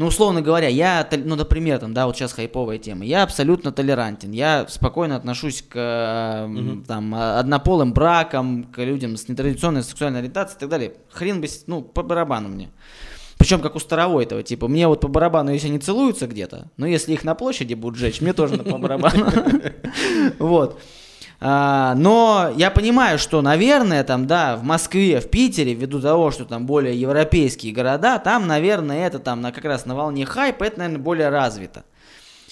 ну, условно говоря, я, ну, например, там, да, вот сейчас хайповая тема, я абсолютно толерантен, я спокойно отношусь к, угу. там, однополым бракам, к людям с нетрадиционной сексуальной ориентацией и так далее. Хрен бы, ну, по барабану мне. Причем как у старого этого, типа, мне вот по барабану, если они целуются где-то, но если их на площади будут жечь, мне тоже по барабану. Вот. А, но я понимаю, что, наверное, там, да, в Москве, в Питере, ввиду того, что там более европейские города, там, наверное, это там на, как раз на волне хайпа, это, наверное, более развито.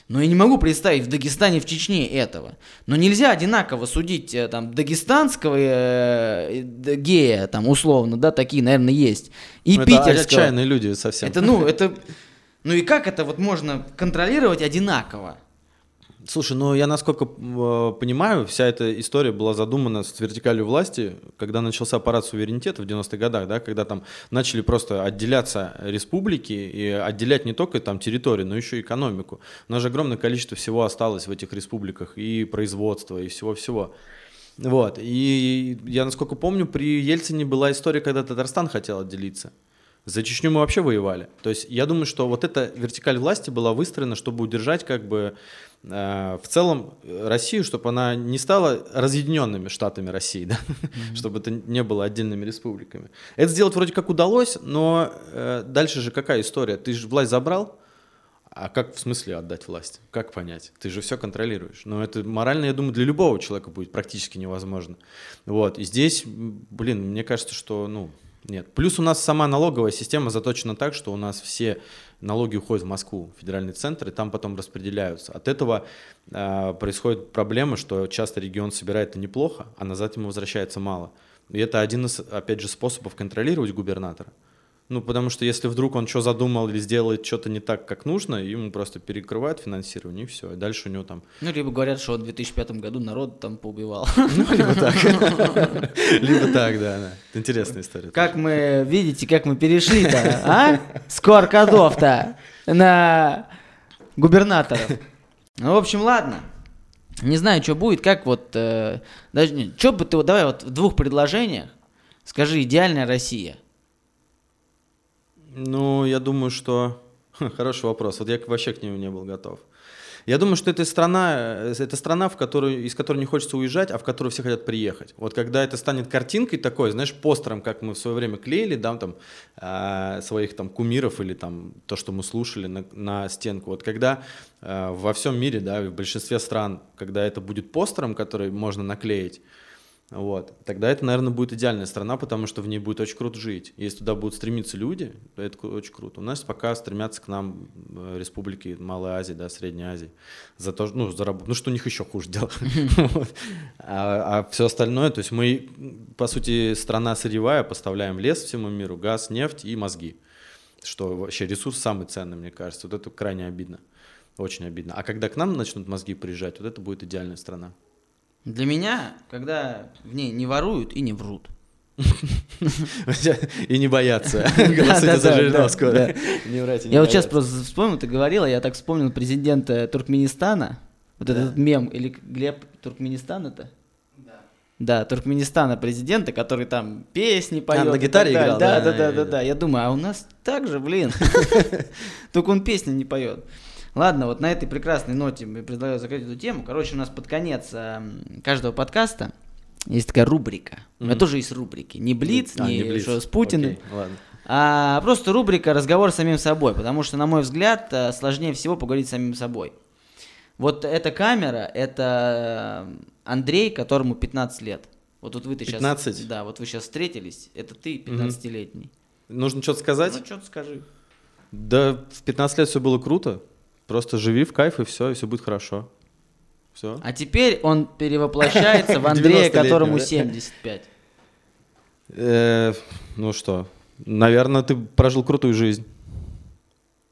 Но я не могу представить в Дагестане, в Чечне этого. Но нельзя одинаково судить э, там дагестанского э, гея, там условно, да, такие, наверное, есть. И ну, питерского. Это отчаянные люди совсем. Это, ну, это, ну и как это вот можно контролировать одинаково? Слушай, ну я насколько э, понимаю, вся эта история была задумана с вертикалью власти, когда начался аппарат суверенитета в 90-х годах, да, когда там начали просто отделяться республики и отделять не только там территорию, но еще и экономику. У нас же огромное количество всего осталось в этих республиках, и производства, и всего-всего. Вот, и я насколько помню, при Ельцине была история, когда Татарстан хотел отделиться. За Чечню мы вообще воевали. То есть я думаю, что вот эта вертикаль власти была выстроена, чтобы удержать как бы Э, в целом Россию, чтобы она не стала разъединенными штатами России, да? mm-hmm. чтобы это не было отдельными республиками. Это сделать вроде как удалось, но э, дальше же какая история? Ты же власть забрал, а как в смысле отдать власть? Как понять? Ты же все контролируешь. Но это морально, я думаю, для любого человека будет практически невозможно. Вот. И здесь, блин, мне кажется, что, ну, нет. Плюс у нас сама налоговая система заточена так, что у нас все налоги уходят в Москву, в федеральный центр, и там потом распределяются. От этого э, происходит проблема, что часто регион собирает это неплохо, а назад ему возвращается мало. И это один из, опять же, способов контролировать губернатора. Ну, потому что если вдруг он что задумал или сделает что-то не так, как нужно, ему просто перекрывают финансирование, и все. И дальше у него там... Ну, либо говорят, что в 2005 году народ там поубивал. Ну, либо так. Либо так, да. Интересная история. Как мы, видите, как мы перешли-то, а? С то на губернаторов. Ну, в общем, ладно. Не знаю, что будет, как вот... Э, даже, что бы ты... Давай вот в двух предложениях скажи «идеальная Россия». Ну, я думаю, что... Хороший вопрос. Вот я вообще к нему не был готов. Я думаю, что это страна, э, это страна, в которую, из которой не хочется уезжать, а в которую все хотят приехать. Вот когда это станет картинкой такой, знаешь, постером, как мы в свое время клеили, да, там, э, своих там кумиров или там то, что мы слушали на, на стенку. Вот когда э, во всем мире, да, в большинстве стран, когда это будет постером, который можно наклеить, вот. Тогда это, наверное, будет идеальная страна, потому что в ней будет очень круто жить. Если туда будут стремиться люди, то это очень круто. У нас пока стремятся к нам э, республики Малой Азии, да, Средней Азии. За то, ну, за работу. Ну, что у них еще хуже делать. А, а все остальное, то есть мы, по сути, страна сырьевая, поставляем лес всему миру, газ, нефть и мозги. Что вообще ресурс самый ценный, мне кажется. Вот это крайне обидно. Очень обидно. А когда к нам начнут мозги приезжать, вот это будет идеальная страна. Для меня, когда в ней не воруют и не врут. И не боятся. Голосуйте за Жириновского. Не врать Я вот сейчас просто вспомнил, ты говорила, я так вспомнил президента Туркменистана, вот этот мем, или Глеб Туркменистан это? Да, Туркменистана президента, который там песни поет. А, на гитаре играл, да? Да, да, да, да, Я думаю, а у нас так же, блин. Только он песни не поет. Ладно, вот на этой прекрасной ноте я предлагаю закрыть эту тему. Короче, у нас под конец э, каждого подкаста есть такая рубрика. Mm-hmm. У меня тоже есть рубрики. Не Блиц, а, не, не Блиц. что с Путиным. Okay, а просто рубрика «Разговор с самим собой», потому что, на мой взгляд, э, сложнее всего поговорить с самим собой. Вот эта камера, это Андрей, которому 15 лет. Вот тут вы ты 15? сейчас... Да, вот вы сейчас встретились, это ты 15-летний. Нужно что-то сказать? Ну, что-то скажи. Да, в 15 лет все было круто. Просто живи в кайф и все, и все будет хорошо. Все. А теперь он перевоплощается в Андрея, которому 75. Э, ну что, наверное, ты прожил крутую жизнь.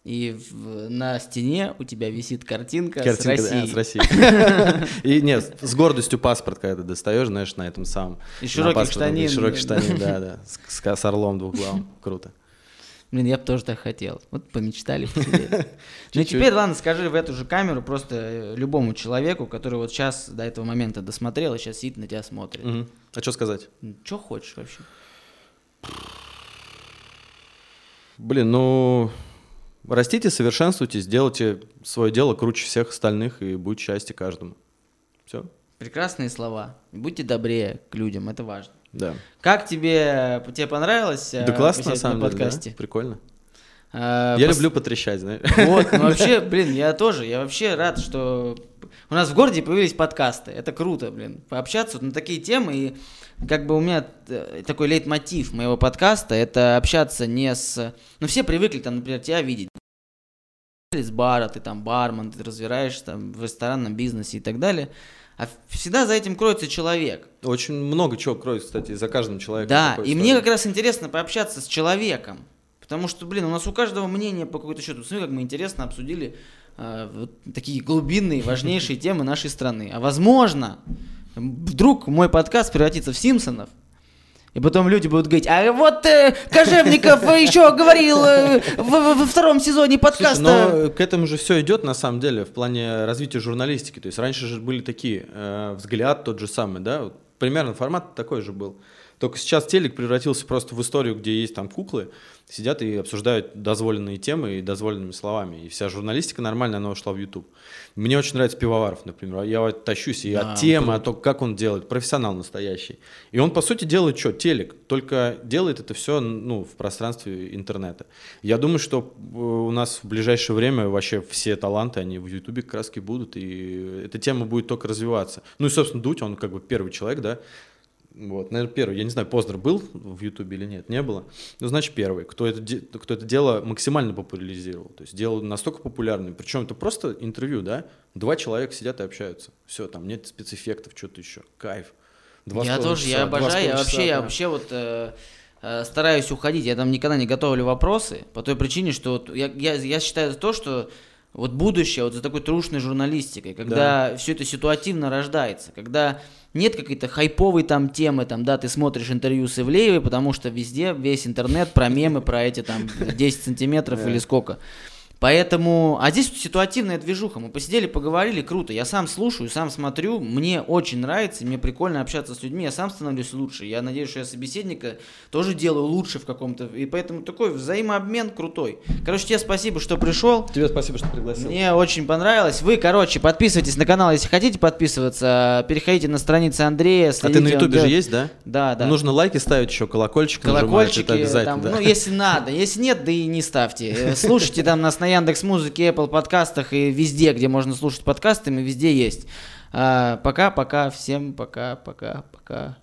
И в, на стене у тебя висит картинка, картинка с Россией. Да, с Россией. И нет, с гордостью паспорт, когда ты достаешь, знаешь, на этом самом. И широких штанин. И широких штанин, да, да. С, с орлом двухглавым. Круто. Блин, я бы тоже так хотел. Вот помечтали Ну теперь, ладно, скажи в эту же камеру просто э, любому человеку, который вот сейчас до этого момента досмотрел и сейчас сидит на тебя смотрит. А что сказать? Что хочешь вообще? Блин, ну растите, совершенствуйтесь, делайте свое дело круче всех остальных и будет счастье каждому. Все. Прекрасные слова. Будьте добрее к людям, это важно. Да. Как тебе, тебе понравилось? Да э, классно, на самом на подкасте? деле, да? прикольно. А, я пос... люблю потрещать, знаешь. Вот, ну вообще, блин, я тоже, я вообще рад, что у нас в городе появились подкасты, это круто, блин, пообщаться вот на такие темы, и как бы у меня такой лейтмотив моего подкаста, это общаться не с... Ну все привыкли, там, например, тебя видеть из бара, ты там бармен, ты разбираешься там в ресторанном бизнесе и так далее. А всегда за этим кроется человек. Очень много чего кроется, кстати, за каждым человеком. Да, и истории. мне как раз интересно пообщаться с человеком. Потому что, блин, у нас у каждого мнение по какой-то счету. Смотри, как мы интересно обсудили э, вот такие глубинные, важнейшие темы нашей страны. А возможно, вдруг мой подкаст превратится в Симпсонов. И потом люди будут говорить, а вот э, Кожевников еще говорил э, во, во втором сезоне подкаста. Слушай, но к этому же все идет на самом деле в плане развития журналистики. То есть раньше же были такие э, взгляд тот же самый, да, примерно формат такой же был. Только сейчас телек превратился просто в историю, где есть там куклы, сидят и обсуждают дозволенные темы и дозволенными словами. И вся журналистика нормально, она ушла в YouTube. Мне очень нравится Пивоваров, например. Я вот тащусь и да, от темы, о том, как он делает. Профессионал настоящий. И он, по сути, делает что? Телек. Только делает это все ну, в пространстве интернета. Я думаю, что э, у нас в ближайшее время вообще все таланты, они в Ютубе как раз будут. И эта тема будет только развиваться. Ну и, собственно, Дудь, он как бы первый человек, да, вот, наверное, первый. Я не знаю, Познер был в Ютубе или нет, не было. Ну, значит, первый, кто это, кто это дело максимально популяризировал. То есть делал настолько популярным. Причем это просто интервью, да? Два человека сидят и общаются. Все, там нет спецэффектов, что-то еще. Кайф. Два я тоже, часа, я обожаю. Я вообще, да. я вообще вот э, э, стараюсь уходить. Я там никогда не готовлю вопросы по той причине, что я, я, я считаю то, что вот будущее вот за такой трушной журналистикой, когда да. все это ситуативно рождается, когда нет какой-то хайповой там темы, там, да, ты смотришь интервью с Ивлеевой, потому что везде весь интернет про мемы, про эти там 10 сантиметров или сколько. Поэтому, а здесь ситуативная движуха. Мы посидели, поговорили, круто. Я сам слушаю, сам смотрю, мне очень нравится, мне прикольно общаться с людьми, я сам становлюсь лучше. Я надеюсь, что я собеседника тоже делаю лучше в каком-то. И поэтому такой взаимообмен крутой. Короче, тебе спасибо, что пришел. Тебе спасибо, что пригласил. Мне очень понравилось. Вы, короче, подписывайтесь на канал, если хотите подписываться. Переходите на страницы Андрея. А ты на Ютубе же есть, да? Да, да. Нужно лайки ставить еще, колокольчик Колокольчики, это обязательно. Там, да. Ну, если надо. Если нет, да и не ставьте. Слушайте там нас на Яндекс Музыке, Apple подкастах и везде, где можно слушать подкасты, мы везде есть. А, пока, пока, всем пока, пока, пока.